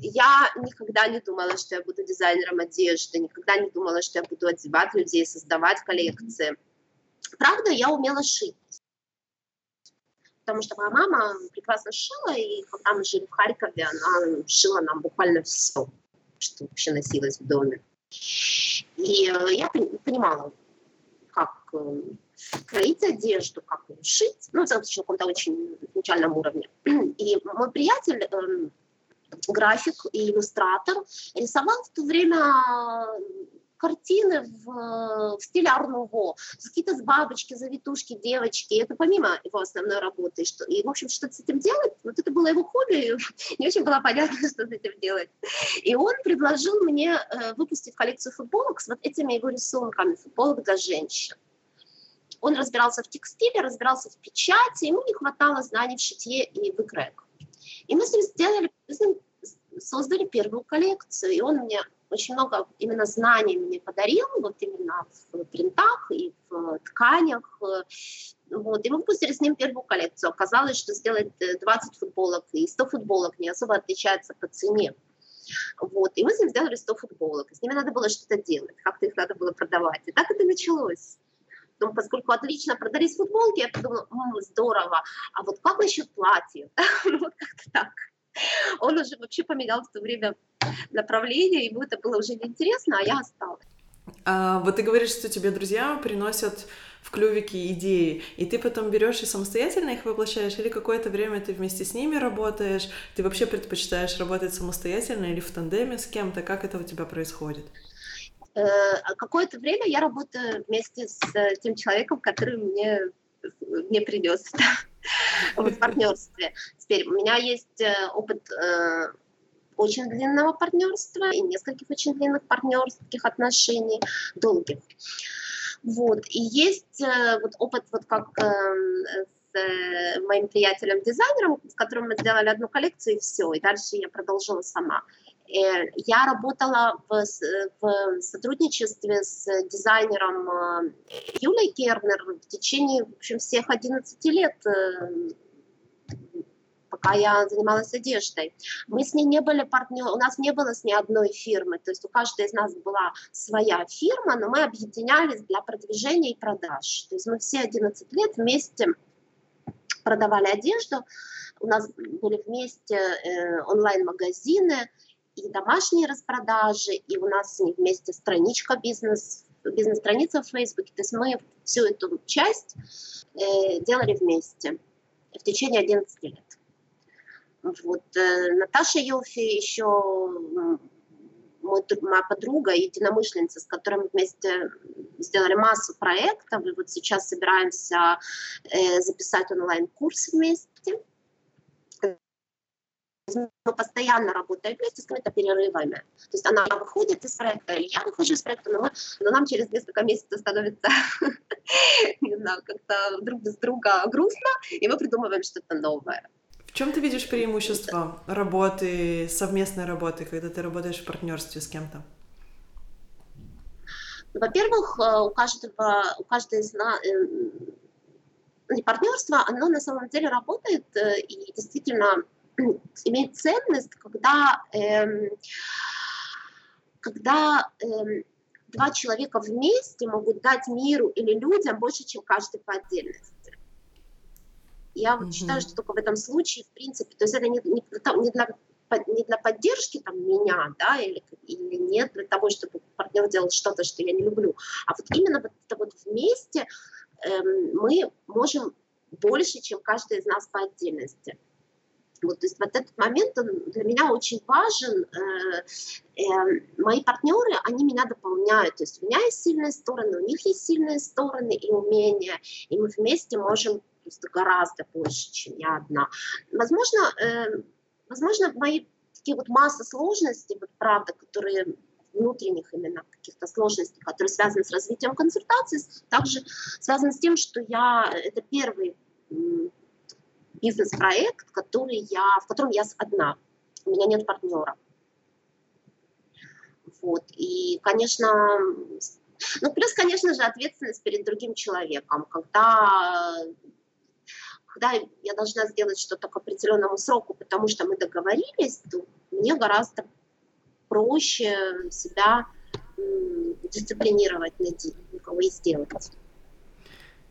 Я никогда не думала, что я буду дизайнером одежды, никогда не думала, что я буду одевать людей, создавать коллекции. Правда, я умела шить. Потому что моя мама прекрасно шила, и когда мы жили в Харькове, она шила нам буквально все, что вообще носилось в доме. И э, я понимала, как э, кроить одежду, как ее шить, ну, это на каком-то очень начальном уровне. И мой приятель, э, график и иллюстратор, рисовал в то время картины в, в стиле арнуво, какие-то с бабочки, завитушки, девочки. Это помимо его основной работы. Что, и, в общем, что-то с этим делать, вот это было его хобби, не очень было понятно, что с этим делать. И он предложил мне э, выпустить коллекцию футболок с вот этими его рисунками, футболок для женщин. Он разбирался в текстиле, разбирался в печати, ему не хватало знаний в шитье и выкройках. И мы с ним сделали, с ним создали первую коллекцию, и он мне очень много именно знаний мне подарил, вот именно в принтах и в тканях. Вот. И мы выпустили с ним первую коллекцию. Оказалось, что сделать 20 футболок и 100 футболок не особо отличается по цене. Вот. И мы с ним сделали 100 футболок. с ними надо было что-то делать, как-то их надо было продавать. И так это началось. Потом, поскольку отлично продались футболки, я подумала, М, здорово, а вот как насчет платьев? Ну, вот как-то так. Он уже вообще поменял в то время направление, ему это было уже неинтересно, а я осталась. А, вот ты говоришь, что тебе друзья приносят в клювике идеи, и ты потом берешь и самостоятельно их воплощаешь, или какое-то время ты вместе с ними работаешь, ты вообще предпочитаешь работать самостоятельно или в тандеме с кем-то, как это у тебя происходит? Э, какое-то время я работаю вместе с э, тем человеком, который мне, мне принес в партнерстве. Теперь у меня есть э, опыт очень длинного партнерства и нескольких очень длинных партнерских отношений, долгих. Вот. И есть вот опыт, вот как с моим приятелем-дизайнером, с которым мы сделали одну коллекцию, и все, и дальше я продолжила сама. Э, я работала в, в сотрудничестве с дизайнером э, Юлей Кернер в течение в общем, всех 11 лет пока я занималась одеждой. Мы с ней не были партнеры, у нас не было с ней одной фирмы, то есть у каждой из нас была своя фирма, но мы объединялись для продвижения и продаж. То есть мы все 11 лет вместе продавали одежду, у нас были вместе э, онлайн-магазины и домашние распродажи, и у нас с ней вместе страничка бизнес, бизнес-страница в Фейсбуке. То есть мы всю эту часть э, делали вместе в течение 11 лет. Вот. Э, Наташа Йофи еще мой, моя подруга, единомышленница, с которой мы вместе сделали массу проектов, и вот сейчас собираемся э, записать онлайн-курс вместе. Мы постоянно работаем вместе с какими-то перерывами. То есть она выходит из проекта, или я выхожу из проекта, но, мы, но нам через несколько месяцев становится, не знаю, как-то друг без друга грустно, и мы придумываем что-то новое. В чем ты видишь преимущество работы, совместной работы, когда ты работаешь в партнерстве с кем-то? Во-первых, э, у каждого, у каждой из нас э, партнерство, оно на самом деле работает э, и действительно имеет ценность, когда, эм, когда эм, два человека вместе могут дать миру или людям больше, чем каждый по отдельности. Я вот считаю, что только в этом случае, в принципе, то есть это не, не, не для не для поддержки там, меня, да, или, или нет для того, чтобы партнер делал что-то, что я не люблю, а вот именно вот это вот вместе эм, мы можем больше, чем каждый из нас по отдельности. Вот, то есть вот этот момент он для меня очень важен. Э, э, мои партнеры, они меня дополняют. То есть у меня есть сильные стороны, у них есть сильные стороны и умения, и мы вместе можем просто гораздо больше, чем я одна. Возможно, э, возможно, мои такие вот масса сложностей, вот правда, которые внутренних именно каких-то сложностей, которые связаны с развитием консультации, также связаны с тем, что я это первый бизнес-проект, который я, в котором я одна, у меня нет партнера. Вот. И, конечно, ну, плюс, конечно же, ответственность перед другим человеком, когда когда я должна сделать что-то к определенному сроку, потому что мы договорились, то мне гораздо проще себя дисциплинировать на и сделать.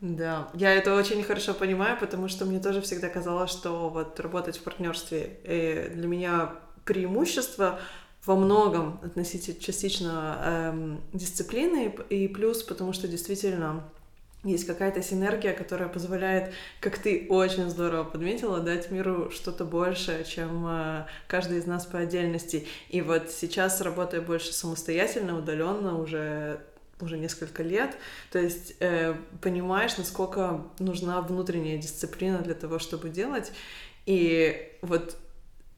Да, я это очень хорошо понимаю, потому что мне тоже всегда казалось, что вот работать в партнерстве э, для меня преимущество во многом относительно частично эм, дисциплины и плюс, потому что действительно есть какая-то синергия, которая позволяет, как ты очень здорово подметила, дать миру что-то большее, чем э, каждый из нас по отдельности. И вот сейчас работая больше самостоятельно, удаленно, уже уже несколько лет, то есть э, понимаешь, насколько нужна внутренняя дисциплина для того, чтобы делать. И вот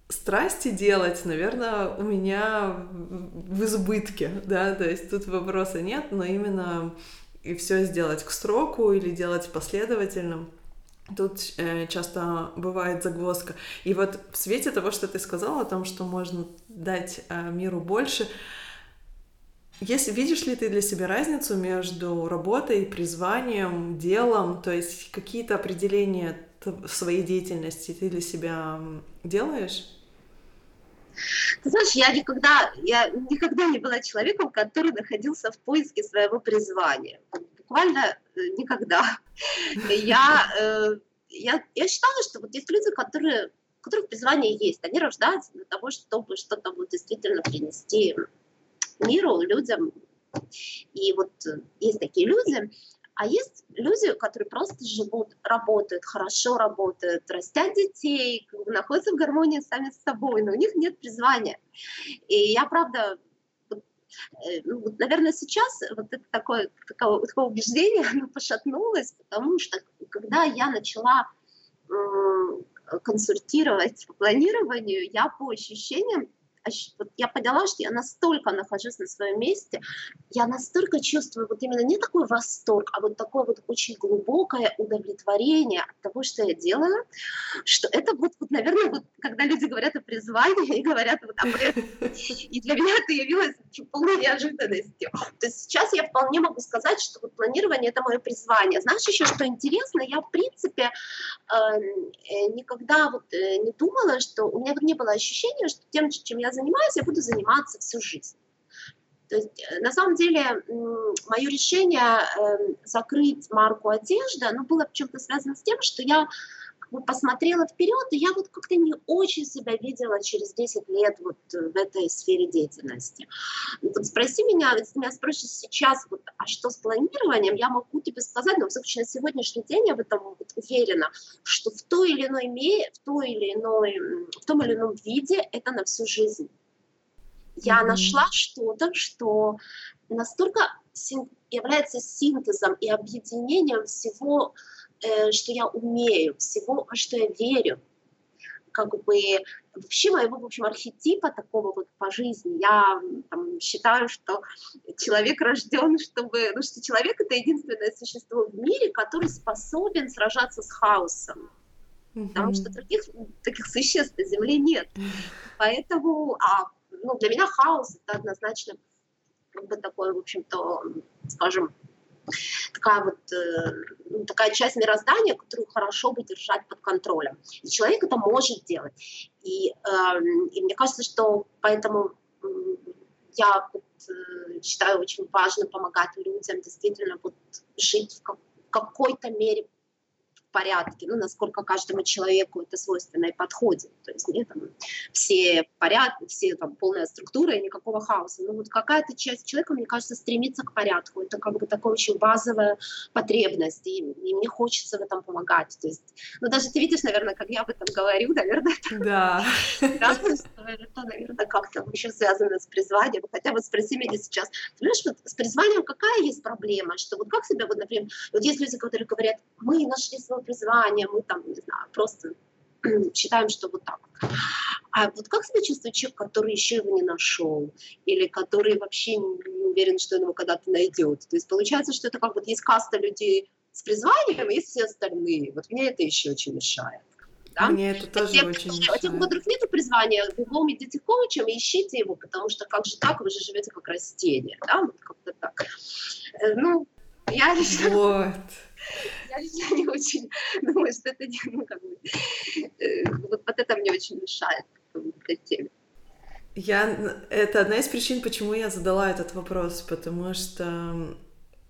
страсти делать, наверное, у меня в избытке, да, то есть тут вопроса нет, но именно и все сделать к сроку или делать последовательным. Тут э, часто бывает загвоздка. И вот в свете того, что ты сказала о том, что можно дать э, миру больше, если видишь ли ты для себя разницу между работой, призванием, делом, то есть какие-то определения своей деятельности ты для себя делаешь? Ты знаешь, я никогда, я никогда не была человеком, который находился в поиске своего призвания. Буквально э, никогда. Я, э, я, я считала, что вот есть люди, которые, у которых призвание есть. Они рождаются для того, чтобы что-то вот действительно принести миру, людям. И вот э, есть такие люди, а есть люди, которые просто живут, работают, хорошо работают, растят детей, находятся в гармонии сами с собой, но у них нет призвания. И я, правда, э, ну, вот, наверное, сейчас вот это такое, такое, такое убеждение, оно пошатнулось, потому что когда я начала консультировать по планированию, я по ощущениям вот я поняла, что я настолько нахожусь на своем месте, я настолько чувствую вот именно не такой восторг, а вот такое вот очень глубокое удовлетворение от того, что я делаю, что это вот, вот наверное, вот, когда люди говорят о призвании и говорят вот об этом, и для меня это явилось полной неожиданностью. То есть сейчас я вполне могу сказать, что вот планирование — это мое призвание. Знаешь еще, что интересно? Я, в принципе, эм, э, никогда вот э, не думала, что у меня не было ощущения, что тем, чем я занимаюсь, я буду заниматься всю жизнь. То есть, э, на самом деле, мое решение эм, закрыть марку одежды, оно было чем-то связано с тем, что я посмотрела вперед, и я вот как-то не очень себя видела через 10 лет вот в этой сфере деятельности. Вот спроси меня, если меня спросишь сейчас, вот, а что с планированием, я могу тебе сказать, но, в случае, на сегодняшний день я в этом вот уверена, что в той или иной мере, в, той или иной, в том или ином виде это на всю жизнь. Я mm-hmm. нашла что-то, что настолько является синтезом и объединением всего Э, что я умею, всего, во что я верю. Как бы вообще моего, в общем, архетипа такого вот по жизни. Я там, считаю, что человек рожден, чтобы... Ну, что человек — это единственное существо в мире, который способен сражаться с хаосом. Потому что других таких существ на Земле нет. Поэтому а, ну, для меня хаос — это однозначно как бы такое, в общем-то, скажем, такая вот э, ну, такая часть мироздания, которую хорошо бы держать под контролем. И человек это может делать. И, э, и мне кажется, что поэтому э, я вот, э, считаю очень важно помогать людям действительно вот жить в, как, в какой-то мере порядке, ну, насколько каждому человеку это свойственно и подходит. То есть нет там все порядки, все там полная структура и никакого хаоса. Но вот какая-то часть человека, мне кажется, стремится к порядку. Это как бы такая очень базовая потребность, и, и мне хочется в этом помогать. То есть, ну, даже ты видишь, наверное, как я об этом говорю, наверное, да. это, наверное, как-то еще связано с призванием. Хотя вот спроси меня сейчас, понимаешь, вот с призванием какая есть проблема, что вот как себя, вот, например, вот есть люди, которые говорят, мы нашли свой призвание, мы там, не знаю, просто считаем, что вот так. А вот как себя чувствует человек, который еще его не нашел, или который вообще не уверен, что он его когда-то найдет? То есть получается, что это как вот есть каста людей с призванием, и есть все остальные. Вот мне это еще очень мешает. Да? Мне это тоже тех, очень мешает. У тех, у которых нет призвания, бегом идите коучем и ищите его, потому что как же так, вы же живете как растение. Да? Вот как-то так. Э, ну, я лично... Вот я, я не очень думаю, что это ну, как бы, э, вот, вот это мне очень мешает этой теме. Я, это одна из причин, почему я задала этот вопрос, потому что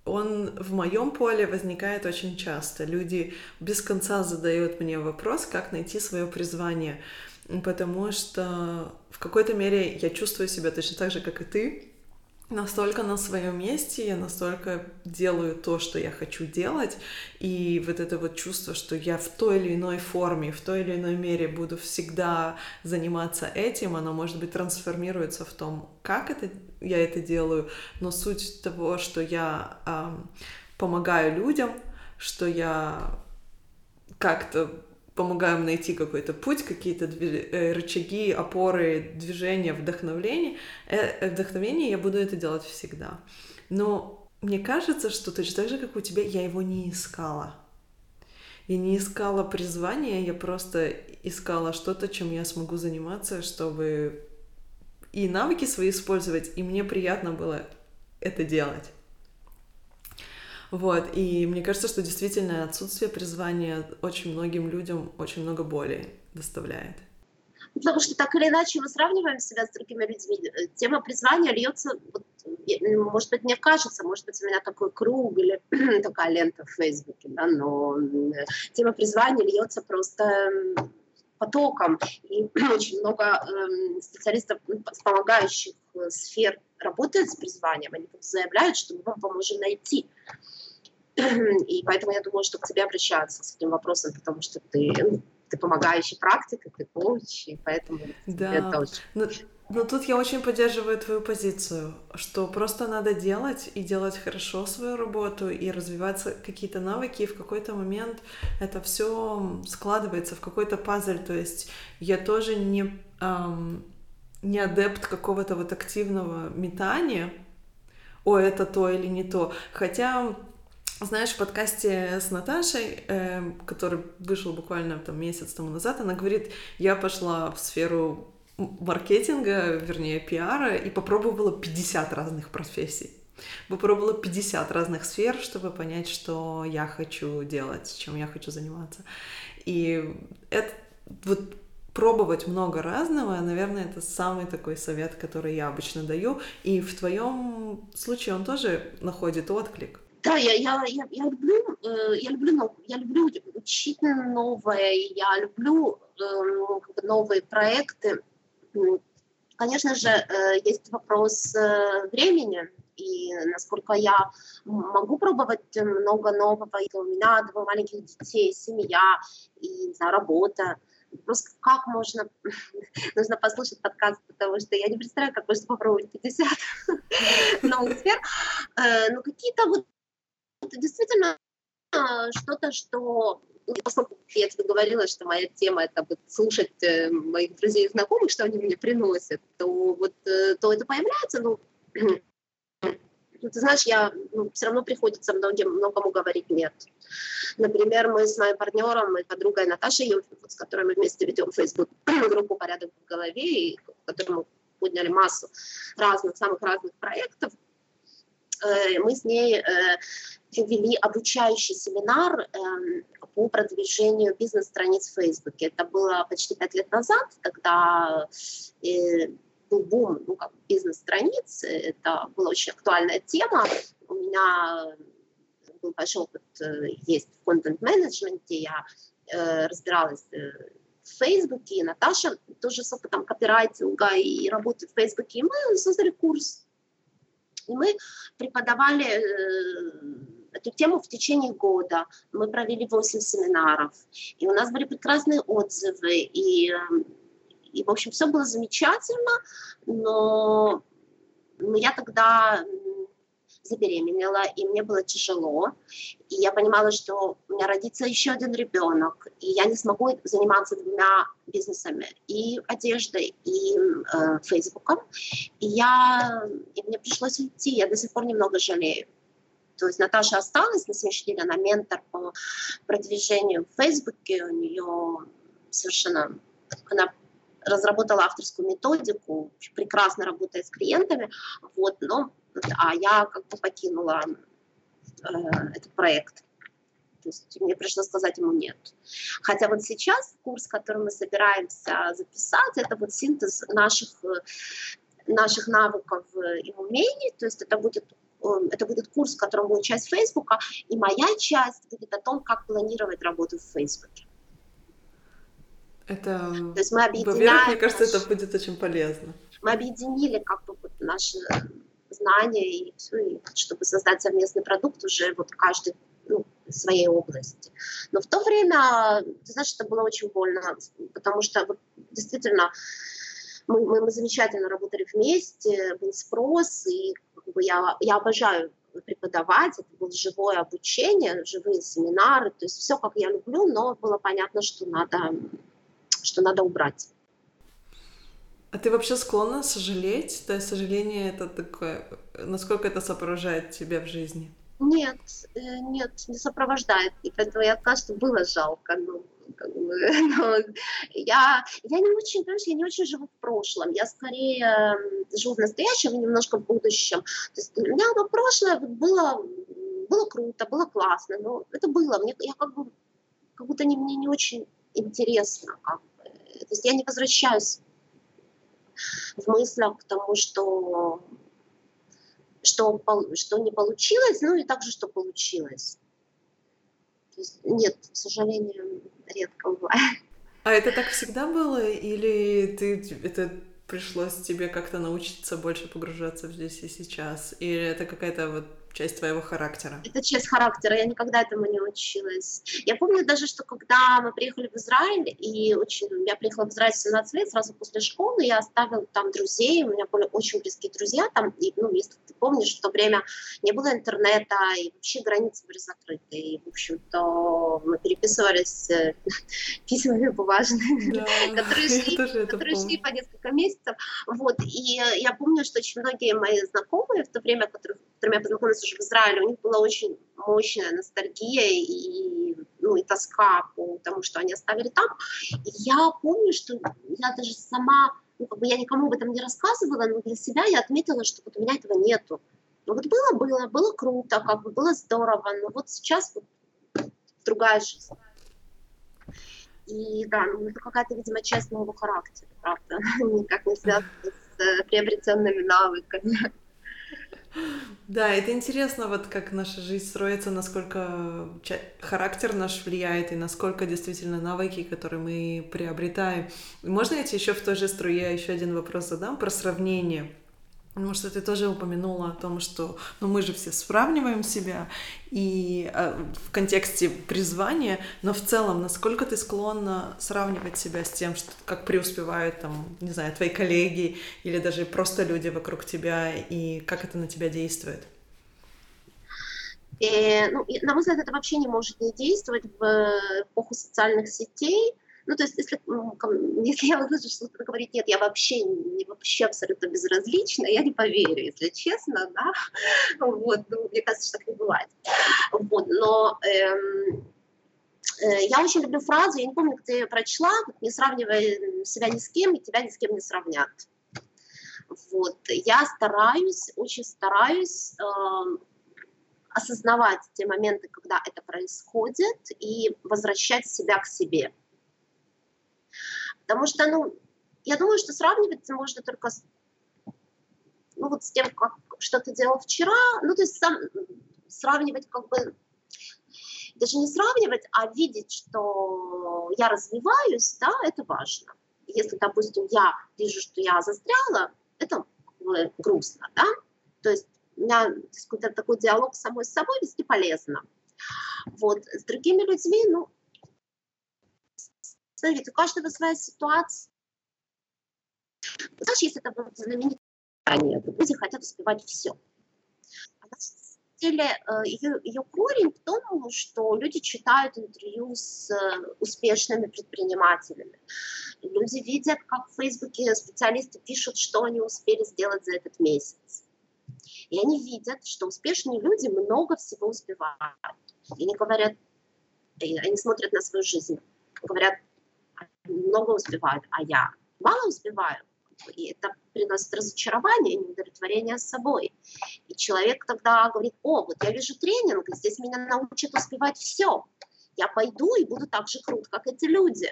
он в моем поле возникает очень часто. Люди без конца задают мне вопрос, как найти свое призвание, потому что в какой-то мере я чувствую себя точно так же, как и ты, настолько на своем месте, я настолько делаю то, что я хочу делать, и вот это вот чувство, что я в той или иной форме, в той или иной мере буду всегда заниматься этим, оно, может быть, трансформируется в том, как это, я это делаю, но суть того, что я эм, помогаю людям, что я как-то помогаем найти какой-то путь, какие-то э, рычаги, опоры, движения, вдохновление, э, вдохновение, я буду это делать всегда. Но мне кажется, что точно так же, как у тебя, я его не искала. Я не искала призвания, я просто искала что-то, чем я смогу заниматься, чтобы и навыки свои использовать, и мне приятно было это делать. Вот, и мне кажется, что действительно отсутствие призвания очень многим людям очень много боли доставляет. Потому что так или иначе мы сравниваем себя с другими людьми. Тема призвания льется, вот, может быть, мне кажется, может быть, у меня такой круг или такая лента в Фейсбуке, да, но тема призвания льется просто потоком. И очень много э, специалистов, помогающих э, сфер работает с призванием, они заявляют, что мы вам поможем найти. И поэтому я думаю, что к тебе обращаются с этим вопросом, потому что ты, ну, ты помогающий практик, ты коуч, и поэтому да. это очень... Но, но тут я очень поддерживаю твою позицию, что просто надо делать и делать хорошо свою работу и развиваться какие-то навыки, и в какой-то момент это все складывается в какой-то пазл. То есть я тоже не... Эм, не адепт какого-то вот активного метания, о, это то или не то. Хотя знаешь, в подкасте с Наташей, э, который вышел буквально там месяц тому назад, она говорит, я пошла в сферу маркетинга, вернее, пиара, и попробовала 50 разных профессий. Попробовала 50 разных сфер, чтобы понять, что я хочу делать, чем я хочу заниматься. И это вот пробовать много разного, наверное, это самый такой совет, который я обычно даю. И в твоем случае он тоже находит отклик. Да, я, я, я, я люблю, э, я люблю, я люблю учить новое, я люблю э, новые проекты. Конечно же, э, есть вопрос э, времени, и насколько я могу пробовать много нового, и у меня двое маленьких детей, семья, и не знаю, работа. Просто как можно, нужно послушать подкаст, потому что я не представляю, как можно попробовать 50 новых сфер. Но какие-то вот действительно что-то, что ну, я тебе говорила, что моя тема это слушать э, моих друзей и знакомых, что они мне приносят, то вот э, то это появляется, ну, ну ты знаешь, я ну, все равно приходится многим, многому говорить нет. Например, мы с моим партнером и подругой Наташей Юфимов, с которой мы вместе ведем Facebook группу «Порядок в голове», и мы подняли массу разных, самых разных проектов, э, мы с ней вели обучающий семинар эм, по продвижению бизнес-страниц в Фейсбуке. Это было почти пять лет назад, когда э, был бум ну, как бизнес-страниц, это была очень актуальная тема. У меня был большой опыт э, есть в контент-менеджменте, я э, разбиралась в Фейсбуке, Наташа тоже с опытом копирайтинга и работы в Фейсбуке, и мы создали курс. И мы преподавали эту тему в течение года. Мы провели 8 семинаров, и у нас были прекрасные отзывы, и, и в общем, все было замечательно, но я тогда забеременела, и мне было тяжело. И я понимала, что у меня родится еще один ребенок, и я не смогу заниматься двумя бизнесами, и одеждой, и э, Фейсбуком. И, я, и мне пришлось уйти, я до сих пор немного жалею. То есть Наташа осталась, на сегодняшний день она ментор по продвижению в Фейсбуке, у нее совершенно, она разработала авторскую методику, прекрасно работает с клиентами, вот, но, а я как бы покинула э, этот проект. То есть мне пришлось сказать ему нет. Хотя вот сейчас курс, который мы собираемся записать, это вот синтез наших, наших навыков и умений, то есть это будет это будет курс, в котором будет часть Фейсбука, и моя часть будет о том, как планировать работу в Фейсбуке. Это, То есть мы объединяем... Мне кажется, это будет очень полезно. Мы объединили как бы вот наши знания и все, и чтобы создать совместный продукт уже вот каждый ну, в своей области. Но в то время, ты знаешь, это было очень больно, потому что вот, действительно мы, мы, мы замечательно работали вместе, был спрос, и как бы, я, я обожаю преподавать, это было живое обучение, живые семинары, то есть все, как я люблю, но было понятно, что надо, что надо убрать. А ты вообще склонна сожалеть? То есть сожаление это такое, насколько это сопровождает тебя в жизни? Нет, э, нет, не сопровождает. И поэтому я кажется, было жалко. Ну, но я, я не очень, понимаешь, я не очень живу в прошлом, я скорее живу в настоящем и немножко в будущем. То есть для меня оно прошлое было, было круто, было классно, но это было, мне, я как бы, как будто не, мне не очень интересно, как. То есть я не возвращаюсь в мыслях к тому, что что, что не получилось, ну и также, что получилось. То есть, нет, к сожалению, редко бывает. А это так всегда было, или ты это пришлось тебе как-то научиться больше погружаться в здесь и сейчас? Или это какая-то вот часть твоего характера. Это часть характера, я никогда этому не училась. Я помню даже, что когда мы приехали в Израиль, и очень, я приехала в Израиль в 17 лет, сразу после школы, я оставила там друзей, у меня были очень близкие друзья там, и, ну, если ты помнишь, в то время не было интернета, и вообще границы были закрыты, и, в общем-то, мы переписывались э, письмами бумажными, да, которые, шли, которые шли по несколько месяцев, вот, и я помню, что очень многие мои знакомые в то время, которых, которыми я познакомилась уже в Израиле, у них была очень мощная ностальгия и, ну, и тоска по тому, что они оставили там. И я помню, что я даже сама, ну, как бы я никому об этом не рассказывала, но для себя я отметила, что вот у меня этого нету. Ну вот было, было, было круто, как бы было здорово, но вот сейчас вот другая жизнь. И да, ну, это какая-то, видимо, часть моего характера, правда, никак не связана с э, приобретенными навыками. Да, это интересно, вот как наша жизнь строится, насколько характер наш влияет и насколько действительно навыки, которые мы приобретаем. Можно я тебе еще в той же струе еще один вопрос задам про сравнение? Потому что ты тоже упомянула о том, что ну, мы же все сравниваем себя и э, в контексте призвания, но в целом, насколько ты склонна сравнивать себя с тем, что, как преуспевают там, не знаю, твои коллеги или даже просто люди вокруг тебя, и как это на тебя действует? И, э, ну, на мой взгляд, это вообще не может не действовать в эпоху социальных сетей, ну, то есть, если, если я услышу, что кто-то говорит, нет, я вообще, не, вообще абсолютно безразлична, я не поверю, если честно, да, вот, ну, мне кажется, что так не бывает. Вот, но эм, э, я очень люблю фразу, я не помню, где я прочла, не сравнивай себя ни с кем, и тебя ни с кем не сравнят. Вот, я стараюсь, очень стараюсь э, осознавать те моменты, когда это происходит, и возвращать себя к себе. Потому что, ну, я думаю, что сравнивать можно только с, ну, вот с тем, как, что ты делал вчера, ну, то есть сам, сравнивать как бы, даже не сравнивать, а видеть, что я развиваюсь, да, это важно. Если, допустим, я вижу, что я застряла, это грустно, да, то есть у меня такой диалог самой с собой вести полезно. Вот, с другими людьми, ну, Смотрите, у каждого своя ситуация. Знаешь, если это вот знаменитое люди хотят успевать все. А на самом деле ее, э, ее корень в том, что люди читают интервью с э, успешными предпринимателями. Люди видят, как в Фейсбуке специалисты пишут, что они успели сделать за этот месяц. И они видят, что успешные люди много всего успевают. И они говорят, они смотрят на свою жизнь, говорят, много успевают, а я мало успеваю. И это приносит разочарование неудовлетворение собой. И человек тогда говорит, о, вот я вижу тренинг, здесь меня научат успевать все. Я пойду и буду так же крут, как эти люди.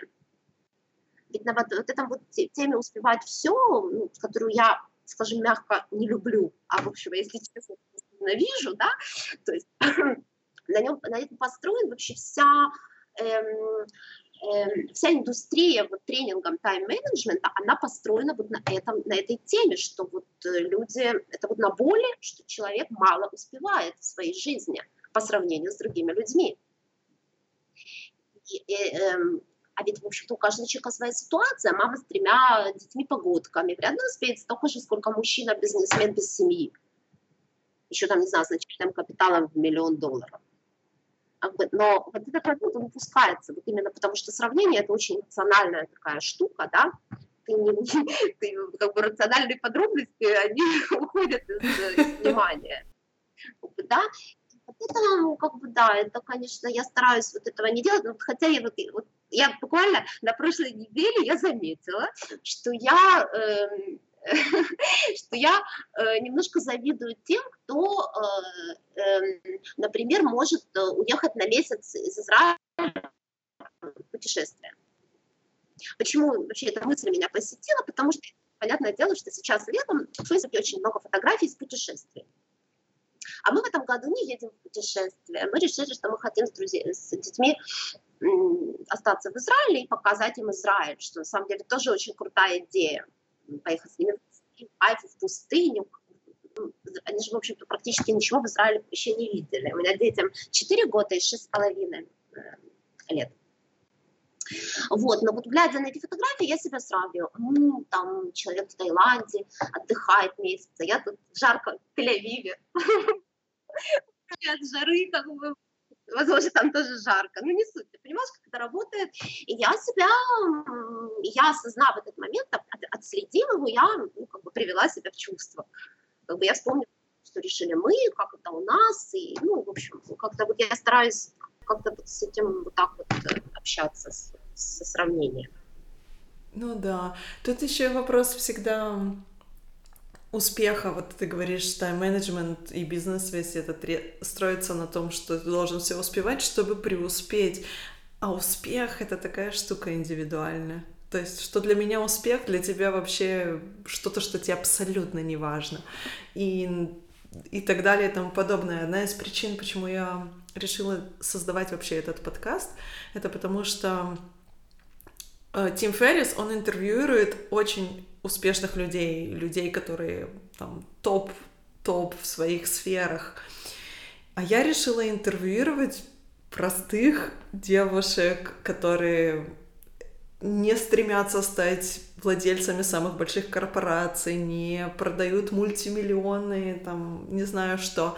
Ведь на вот, вот этом вот теме успевать все, ну, которую я, скажем мягко, не люблю, а в общем, если честно, ненавижу, да, то есть на нем на этом построен вообще вся Эм, вся индустрия вот, тренингом тайм-менеджмента, она построена вот на, этом, на этой теме, что вот э, люди, это вот на боли, что человек мало успевает в своей жизни по сравнению с другими людьми. И, и, эм, а ведь, в общем-то, у каждого человека своя ситуация. Мама с тремя детьми-погодками вряд ли успеет столько же, сколько мужчина, бизнесмен без семьи. Еще там, не знаю, значительным капиталом в миллион долларов. Но вот этот момент, он упускается, вот именно потому что сравнение – это очень эмоциональная такая штука, да, ты, не, ты как бы рациональные подробности, они уходят из, из внимания. Да? Это, ну, как бы, да, это, конечно, я стараюсь вот этого не делать, но хотя я вот, вот я буквально на прошлой неделе я заметила, что я э, что я э, немножко завидую тем, кто, э, эм, например, может э, уехать на месяц из Израиля в путешествие. Почему вообще эта мысль меня посетила? Потому что, понятное дело, что сейчас летом в Фейсбуке очень много фотографий из путешествий. А мы в этом году не едем в путешествие. Мы решили, что мы хотим с, друзьями, с детьми остаться в Израиле и показать им Израиль, что на самом деле тоже очень крутая идея поехать с ними в Хайфу, в пустыню. Ну, они же, в общем-то, практически ничего в Израиле еще не видели. У меня детям 4 года и 6,5 э, лет. Вот, но вот глядя на эти фотографии, я себя сравниваю. Ну, там человек в Таиланде отдыхает месяц, а я тут жарко в Тель-Авиве. От жары как бы возможно, там тоже жарко. Ну, не суть, ты понимаешь, как это работает. И я себя, я осознав этот момент, отследив его, я ну, как бы привела себя в чувство. Как бы я вспомнила, что решили мы, как это у нас, и, ну, в общем, как-то вот я стараюсь как-то вот с этим вот так вот э, общаться, с, со сравнением. Ну да. Тут еще вопрос всегда успеха, вот ты говоришь, тайм-менеджмент и бизнес весь этот строится на том, что ты должен все успевать, чтобы преуспеть. А успех — это такая штука индивидуальная. То есть, что для меня успех, для тебя вообще что-то, что тебе абсолютно не важно. И, и так далее и тому подобное. Одна из причин, почему я решила создавать вообще этот подкаст, это потому что Тим Феррис, он интервьюирует очень успешных людей, людей, которые там топ, топ в своих сферах. А я решила интервьюировать простых девушек, которые не стремятся стать владельцами самых больших корпораций, не продают мультимиллионы, там, не знаю что.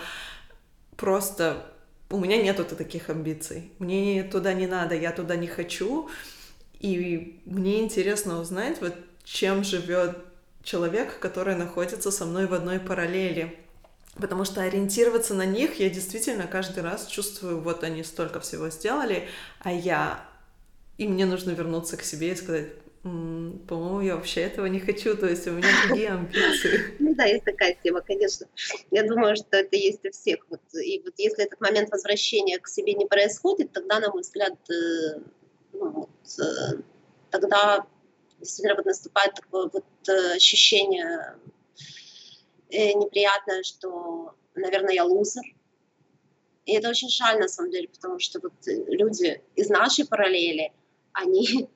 Просто у меня нету таких амбиций. Мне туда не надо, я туда не хочу. И мне интересно узнать, вот чем живет человек, который находится со мной в одной параллели. Потому что ориентироваться на них я действительно каждый раз чувствую, вот они столько всего сделали, а я... И мне нужно вернуться к себе и сказать, по-моему, я вообще этого не хочу, то есть у меня другие амбиции. Ну да, есть такая тема, конечно. Я думаю, что это есть у всех. Вот, и вот если этот момент возвращения к себе не происходит, тогда, на мой взгляд, э, ну, вот, э, тогда действительно вот наступает такое вот э, ощущение э, неприятное, что, наверное, я лузер. И это очень жаль, на самом деле, потому что вот люди из нашей параллели, они,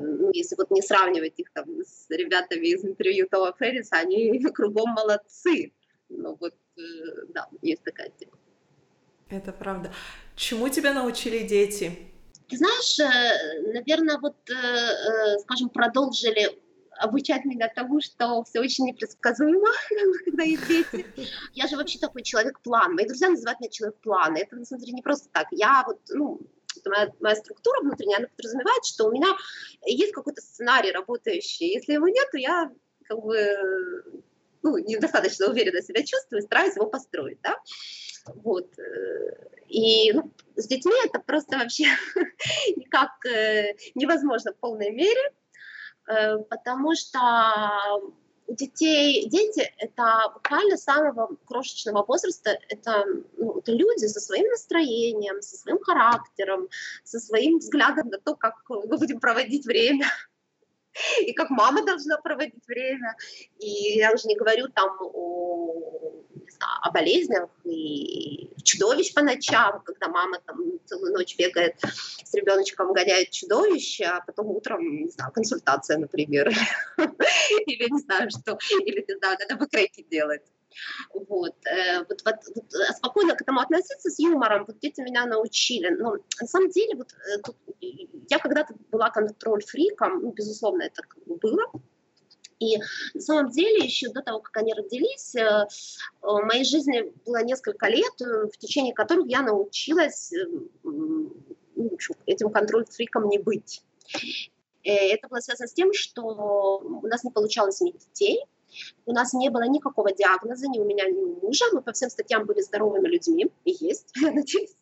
ну, если вот не сравнивать их там с ребятами из интервью Тома Ферриса, они кругом молодцы. Ну вот, да, есть такая тема. Это правда. Чему тебя научили дети? Ты знаешь, э, наверное, вот, э, э, скажем, продолжили обучать меня тому, что все очень непредсказуемо, когда есть дети. Я же вообще такой человек-план. Мои друзья называют меня человек-план. Это, на самом деле, не просто так. Я вот, ну, моя, моя структура внутренняя, она подразумевает, что у меня есть какой-то сценарий работающий. Если его нет, то я как бы ну, недостаточно уверенно себя чувствую, стараюсь его построить, да. Вот. И ну, с детьми это просто вообще никак э, невозможно в полной мере, э, потому что у детей, дети — это буквально с самого крошечного возраста, это, ну, это люди со своим настроением, со своим характером, со своим взглядом на то, как мы будем проводить время, и как мама должна проводить время. И я уже не говорю там о о болезнях и чудовищ по ночам, когда мама там целую ночь бегает с ребеночком, гоняет чудовище, а потом утром, не знаю, консультация, например, или не знаю что, или, не знаю, надо выкройки делать. Вот, э, вот, вот, вот а спокойно к этому относиться с юмором, вот дети меня научили. Но на самом деле, вот, э, тут, я когда-то была контроль-фриком, ну, безусловно, это было, и на самом деле, еще до того, как они родились, э, в моей жизни было несколько лет, э, в течение которых я научилась э, этим контроль-фриком не быть. Это было связано с тем, что у нас не получалось иметь детей, у нас не было никакого диагноза ни у меня, ни у мужа. Мы по всем статьям были здоровыми людьми, и есть, я надеюсь.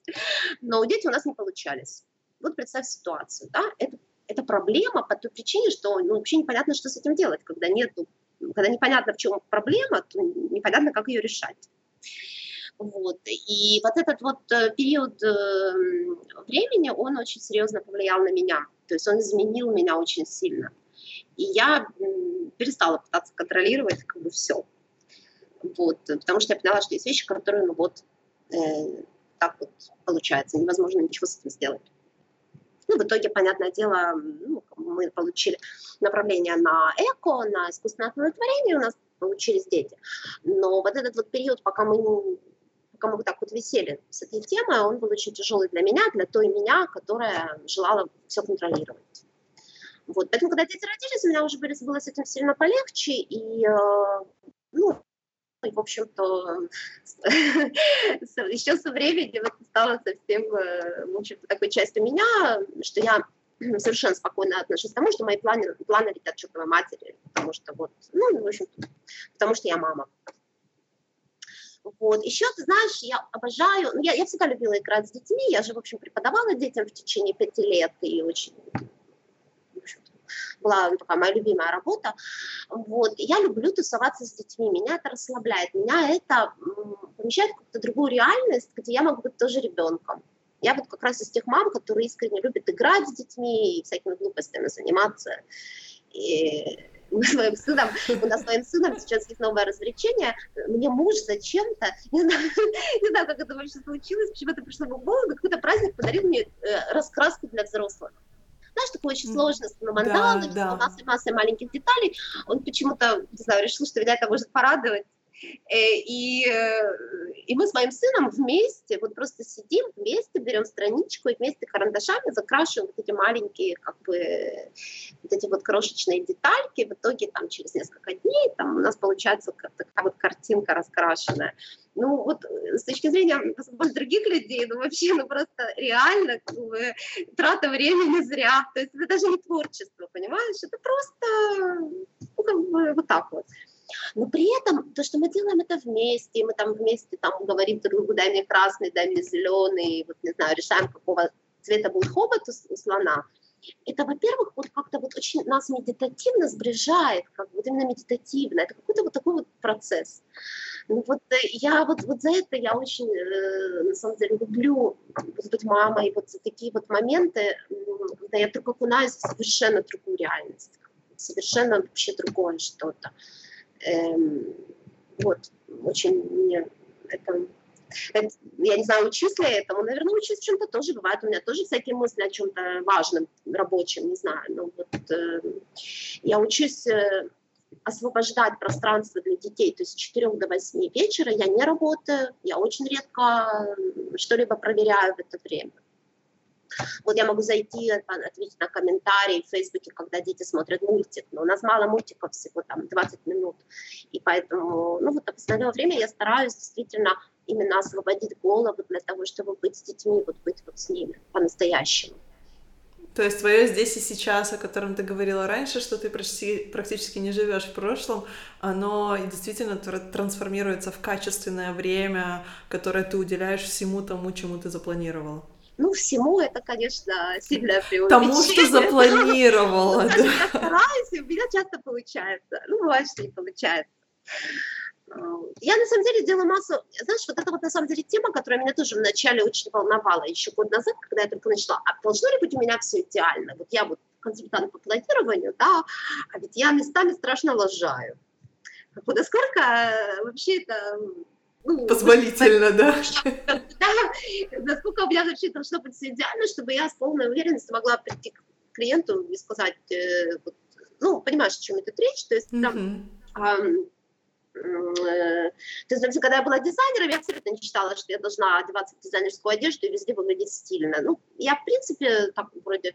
Но дети у нас не получались. Вот представь ситуацию, да, это это проблема по той причине, что ну, вообще непонятно, что с этим делать, когда нет, когда непонятно, в чем проблема, то непонятно, как ее решать. Вот. И вот этот вот э, период э, времени, он очень серьезно повлиял на меня. То есть он изменил меня очень сильно. И я перестала пытаться контролировать как бы все. Вот. Потому что я поняла, что есть вещи, которые, ну вот, э, так вот получается, невозможно ничего с этим сделать. Ну, в итоге, понятное дело, ну, мы получили направление на эко, на искусственное оплодотворение. У нас получились дети. Но вот этот вот период, пока мы пока мы вот так вот висели с этой темой, он был очень тяжелый для меня, для той меня, которая желала все контролировать. Вот. Поэтому, когда дети родились, у меня уже было с этим сильно полегче, и, э, ну, и, в общем-то, еще со временем это стало совсем, э, в общем-то, такой частью меня, что я совершенно спокойно отношусь к тому, что мои планы, планы летят чертовой матери, потому что вот, ну, в общем потому что я мама. Вот. Еще, ты знаешь, я обожаю, ну, я, я всегда любила играть с детьми, я же, в общем, преподавала детям в течение пяти лет, и очень, была такая моя любимая работа. Вот. Я люблю тусоваться с детьми, меня это расслабляет, меня это помещает в какую-то другую реальность, где я могу быть тоже ребенком. Я вот как раз из тех мам, которые искренне любят играть с детьми и всякими глупостями заниматься. И мы с моим сыном, у нас с моим сыном сейчас есть новое развлечение. Мне муж зачем-то, не знаю, не знаю, как это вообще случилось, почему это пришло в голову, какой-то праздник подарил мне э, раскраску для взрослых. Знаешь, такое очень сложное, с мандалы, да, да. массой маленьких деталей. Он почему-то, не знаю, решил, что меня это может порадовать. Э, и, э, и мы с моим сыном вместе, вот просто сидим вместе, берем страничку и вместе карандашами закрашиваем вот эти маленькие, как бы, вот эти вот крошечные детальки. В итоге там через несколько дней там у нас получается такая вот картинка раскрашенная. Ну вот с точки зрения других людей, ну вообще, ну просто реально как бы, трата времени зря. То есть это даже не творчество, понимаешь? Это просто ну, как бы, вот так вот. Но при этом то, что мы делаем это вместе, мы там вместе там говорим друг другу, дай мне красный, дай мне зеленый, вот не знаю, решаем, какого цвета будет хобот у, у слона, это, во-первых, вот как-то вот очень нас медитативно сближает, как вот именно медитативно, это какой-то вот такой вот процесс. Ну вот э, я вот, вот за это я очень, э, на самом деле, люблю быть мамой, вот за такие вот моменты, когда я только окунаюсь в совершенно другую реальность, совершенно вообще другое что-то. Эм, вот, очень мне это, это, я не знаю, учусь ли этому, наверное, учусь чем-то тоже, бывает у меня тоже всякие мысли о чем-то важном, рабочем, не знаю, но вот э, я учусь э, освобождать пространство для детей, то есть с 4 до 8 вечера я не работаю, я очень редко что-либо проверяю в это время. Вот я могу зайти, ответить на комментарии в Фейсбуке, когда дети смотрят мультик, но у нас мало мультиков, всего там 20 минут, и поэтому, ну вот в остальное время я стараюсь действительно именно освободить голову для того, чтобы быть с детьми, вот быть вот с ними по-настоящему. То есть твое здесь и сейчас, о котором ты говорила раньше, что ты почти, практически не живешь в прошлом, оно действительно трансформируется в качественное время, которое ты уделяешь всему тому, чему ты запланировала. Ну, всему это, конечно, сильное преувеличение. Тому, что запланировала, да. Я стараюсь, и у меня часто получается. Ну, бывает, что не получается. Я на самом деле делаю массу, знаешь, вот это вот на самом деле тема, которая меня тоже вначале очень волновала еще год назад, когда я только начала, а должно ли быть у меня все идеально? Вот я вот консультант по планированию, да, а ведь я местами страшно лажаю. Насколько э, вообще это ну, Позволительно, да? да? Насколько у меня вообще должно быть все идеально, чтобы я с полной уверенностью могла прийти к клиенту и сказать, э, ну, понимаешь, о чем идет речь, то есть там, э, то есть, когда я была дизайнером, я абсолютно не считала, что я должна одеваться в дизайнерскую одежду и везде выглядеть стильно. Ну, я, в принципе, так вроде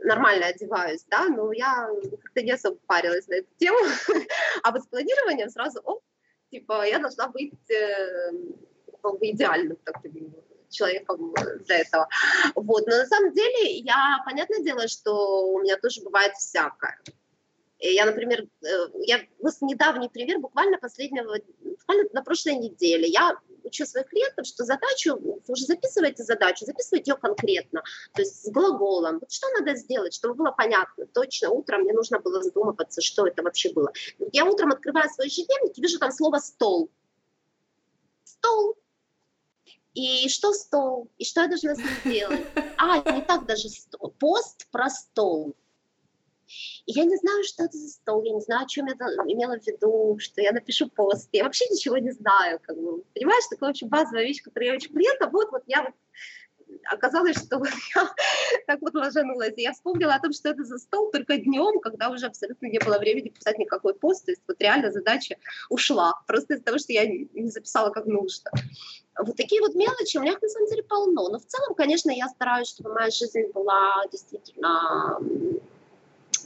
нормально одеваюсь, да, но я как-то не особо парилась на эту тему. а вот с планированием сразу, оп, типа, я должна быть э, как бы идеальным так, человеком для этого. Вот. Но на самом деле, я, понятное дело, что у меня тоже бывает всякое. Я, например, э, я вот недавний пример, буквально последнего, буквально на прошлой неделе, я учу своих клиентов, что задачу, уже записываете задачу, записывайте ее конкретно, то есть с глаголом. Вот что надо сделать, чтобы было понятно, точно утром мне нужно было задумываться, что это вообще было. Я утром открываю свой ежедневник и вижу там слово «стол». Стол. И что стол? И что я должна с ним делать? А, не так даже стол. Пост про стол. И я не знаю, что это за стол, я не знаю, о чем я имела в виду, что я напишу пост. Я вообще ничего не знаю, как бы, понимаешь, такая очень базовая вещь, которую я очень клиента, вот, вот я вот оказалось, что я так вот ложанулась. И я вспомнила о том, что это за стол только днем, когда уже абсолютно не было времени писать никакой пост. То есть вот реально задача ушла. Просто из-за того, что я не записала как нужно. Вот такие вот мелочи у меня на самом деле полно. Но в целом, конечно, я стараюсь, чтобы моя жизнь была действительно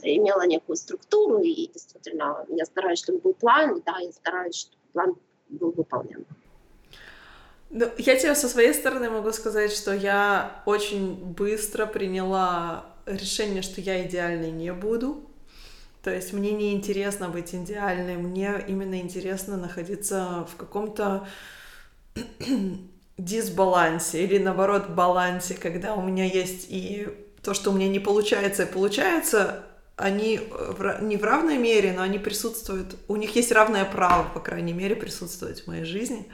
имела некую структуру, и действительно я стараюсь, чтобы был план, да, я стараюсь, чтобы план был выполнен. Ну, я тебе со своей стороны могу сказать, что я очень быстро приняла решение, что я идеальной не буду. То есть мне не интересно быть идеальной, мне именно интересно находиться в каком-то дисбалансе или наоборот балансе, когда у меня есть и то, что у меня не получается и получается, они в, не в равной мере, но они присутствуют, у них есть равное право, по крайней мере, присутствовать в моей жизни.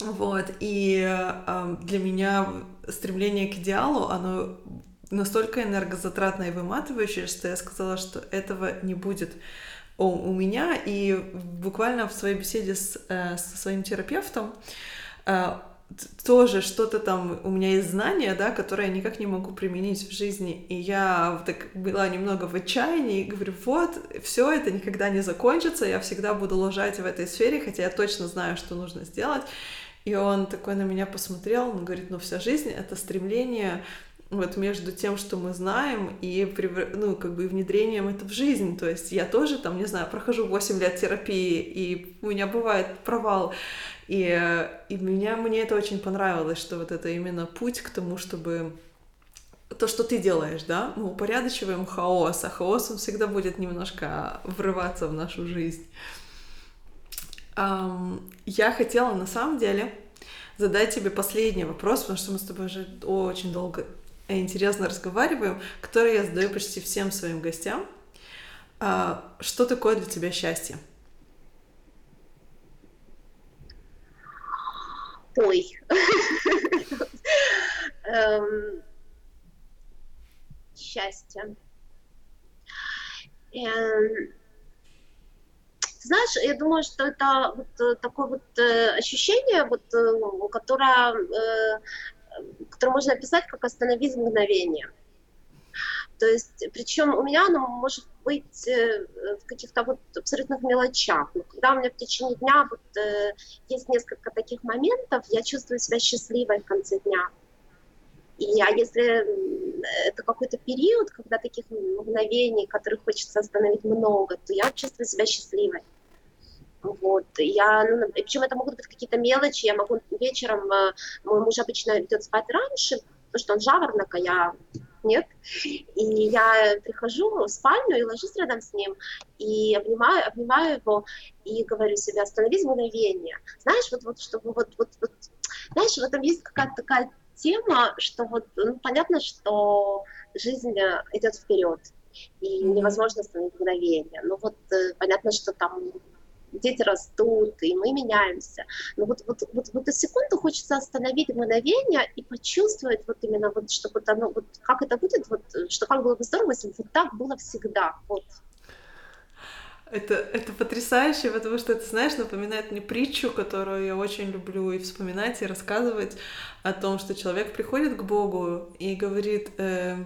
Вот, и э, для меня стремление к идеалу, оно настолько энергозатратное и выматывающее, что я сказала, что этого не будет у, у меня. И буквально в своей беседе с, э, со своим терапевтом э, тоже что-то там, у меня есть знания, да, которые я никак не могу применить в жизни. И я так была немного в отчаянии говорю, вот, все это никогда не закончится, я всегда буду лежать в этой сфере, хотя я точно знаю, что нужно сделать. И он такой на меня посмотрел, он говорит, ну вся жизнь — это стремление вот между тем, что мы знаем, и ну, как бы внедрением это в жизнь. То есть я тоже там, не знаю, прохожу 8 лет терапии, и у меня бывает провал. И, и меня, мне это очень понравилось, что вот это именно путь к тому, чтобы то, что ты делаешь, да, мы упорядочиваем хаос, а хаос, он всегда будет немножко врываться в нашу жизнь. Я хотела на самом деле задать тебе последний вопрос, потому что мы с тобой уже очень долго и интересно разговариваем, который я задаю почти всем своим гостям. Uh, что такое для тебя счастье? Ой. Эм, счастье. Эм, знаешь, я думаю, что это вот э, такое вот э, ощущение, вот, э, которое, которое можно описать как остановить мгновение. То есть, причем у меня оно может быть в каких-то вот абсолютных мелочах. Но когда у меня в течение дня вот, э, есть несколько таких моментов, я чувствую себя счастливой в конце дня. И а если это какой-то период, когда таких мгновений, которых хочется остановить много, то я чувствую себя счастливой. Вот. Я, ну, причем это могут быть какие-то мелочи. Я могу вечером, э, мой муж обычно идет спать раньше, потому что он жаворонок, а я нет. И я прихожу в спальню и ложусь рядом с ним, и обнимаю, обнимаю его, и говорю себе, остановись мгновение. Знаешь, вот, вот чтобы вот, вот, вот, знаешь, в этом есть какая-то такая тема, что вот, ну, понятно, что жизнь идет вперед, и невозможно остановить мгновение. Но вот э, понятно, что там дети растут, и мы меняемся. Но вот, вот, вот, вот на секунду хочется остановить мгновение и почувствовать вот именно, вот, что вот оно, вот как это будет, вот, что как было бы здорово, если бы вот так было всегда. Вот. Это, это потрясающе, потому что это, знаешь, напоминает мне притчу, которую я очень люблю и вспоминать, и рассказывать о том, что человек приходит к Богу и говорит, э,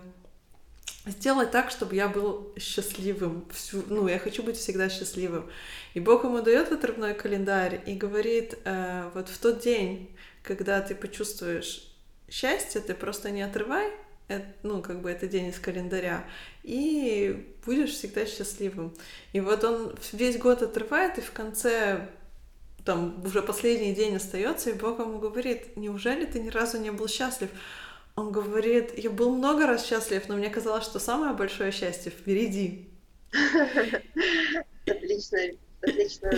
сделай так, чтобы я был счастливым. Всю, ну, я хочу быть всегда счастливым. И Бог ему дает отрывной календарь и говорит, э, вот в тот день, когда ты почувствуешь счастье, ты просто не отрывай, это, ну, как бы это день из календаря, и будешь всегда счастливым. И вот он весь год отрывает, и в конце там уже последний день остается, и Бог ему говорит, неужели ты ни разу не был счастлив? Он говорит, я был много раз счастлив, но мне казалось, что самое большое счастье впереди. Отлично, отлично,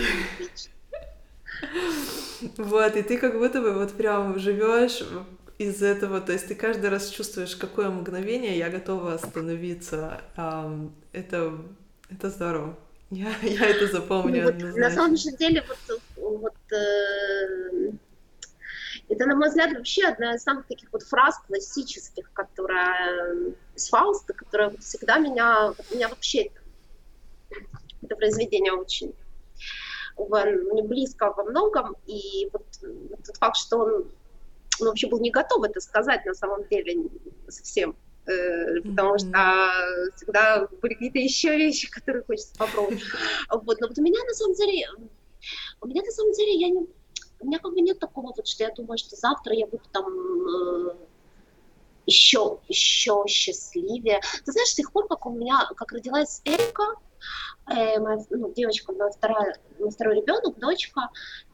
Вот, и ты как будто бы вот прям живешь из этого, то есть ты каждый раз чувствуешь, какое мгновение я готова остановиться. Это, это здорово. Я, я это запомню. Ну, вот, на самом же деле, вот, вот э, это, на мой взгляд, вообще одна из самых таких вот фраз классических, которая из Фауста, которая всегда меня, меня вообще это произведение очень мне близко во многом, и вот тот факт, что он он вообще был не готов это сказать на самом деле совсем. Э, потому что всегда были какие-то еще вещи, которые хочется попробовать. Вот, но вот у меня на самом деле, у меня на самом деле, я не, у меня как бы нет такого вот, что я думаю, что завтра я буду там э, еще, еще счастливее. Ты знаешь, с тех пор, как у меня, как родилась Эрика, э, моя ну, девочка, моя вторая, мой второй ребенок, дочка,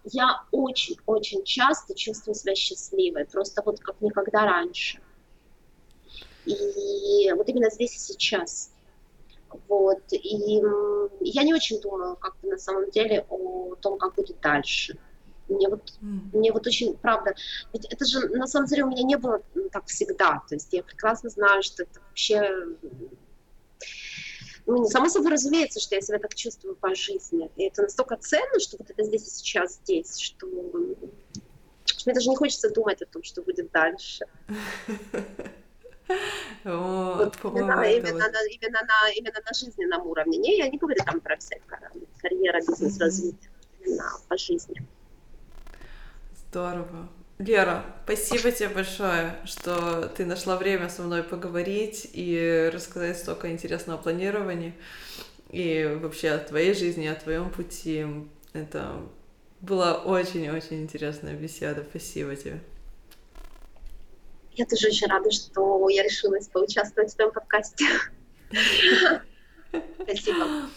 я очень-очень часто чувствую себя счастливой, просто вот как никогда раньше. И вот именно здесь и сейчас. Вот. И я не очень думала как-то на самом деле о том, как будет дальше. Мне вот, mm. мне вот очень, правда, ведь это же на самом деле у меня не было так всегда. То есть я прекрасно знаю, что это вообще ну, само собой разумеется, что я себя так чувствую по жизни. И это настолько ценно, что вот это здесь и сейчас здесь, что, мне даже не хочется думать о том, что будет дальше. Вот, именно, именно, на, именно, на, именно на жизненном уровне. Не, я не говорю там про всякое карьера, бизнес-развитие, именно по жизни. Здорово. Лера, спасибо тебе большое, что ты нашла время со мной поговорить и рассказать столько интересного планирования и вообще о твоей жизни, о твоем пути. Это была очень-очень интересная беседа. Спасибо тебе. Я тоже очень рада, что я решилась поучаствовать в твоем подкасте. Спасибо.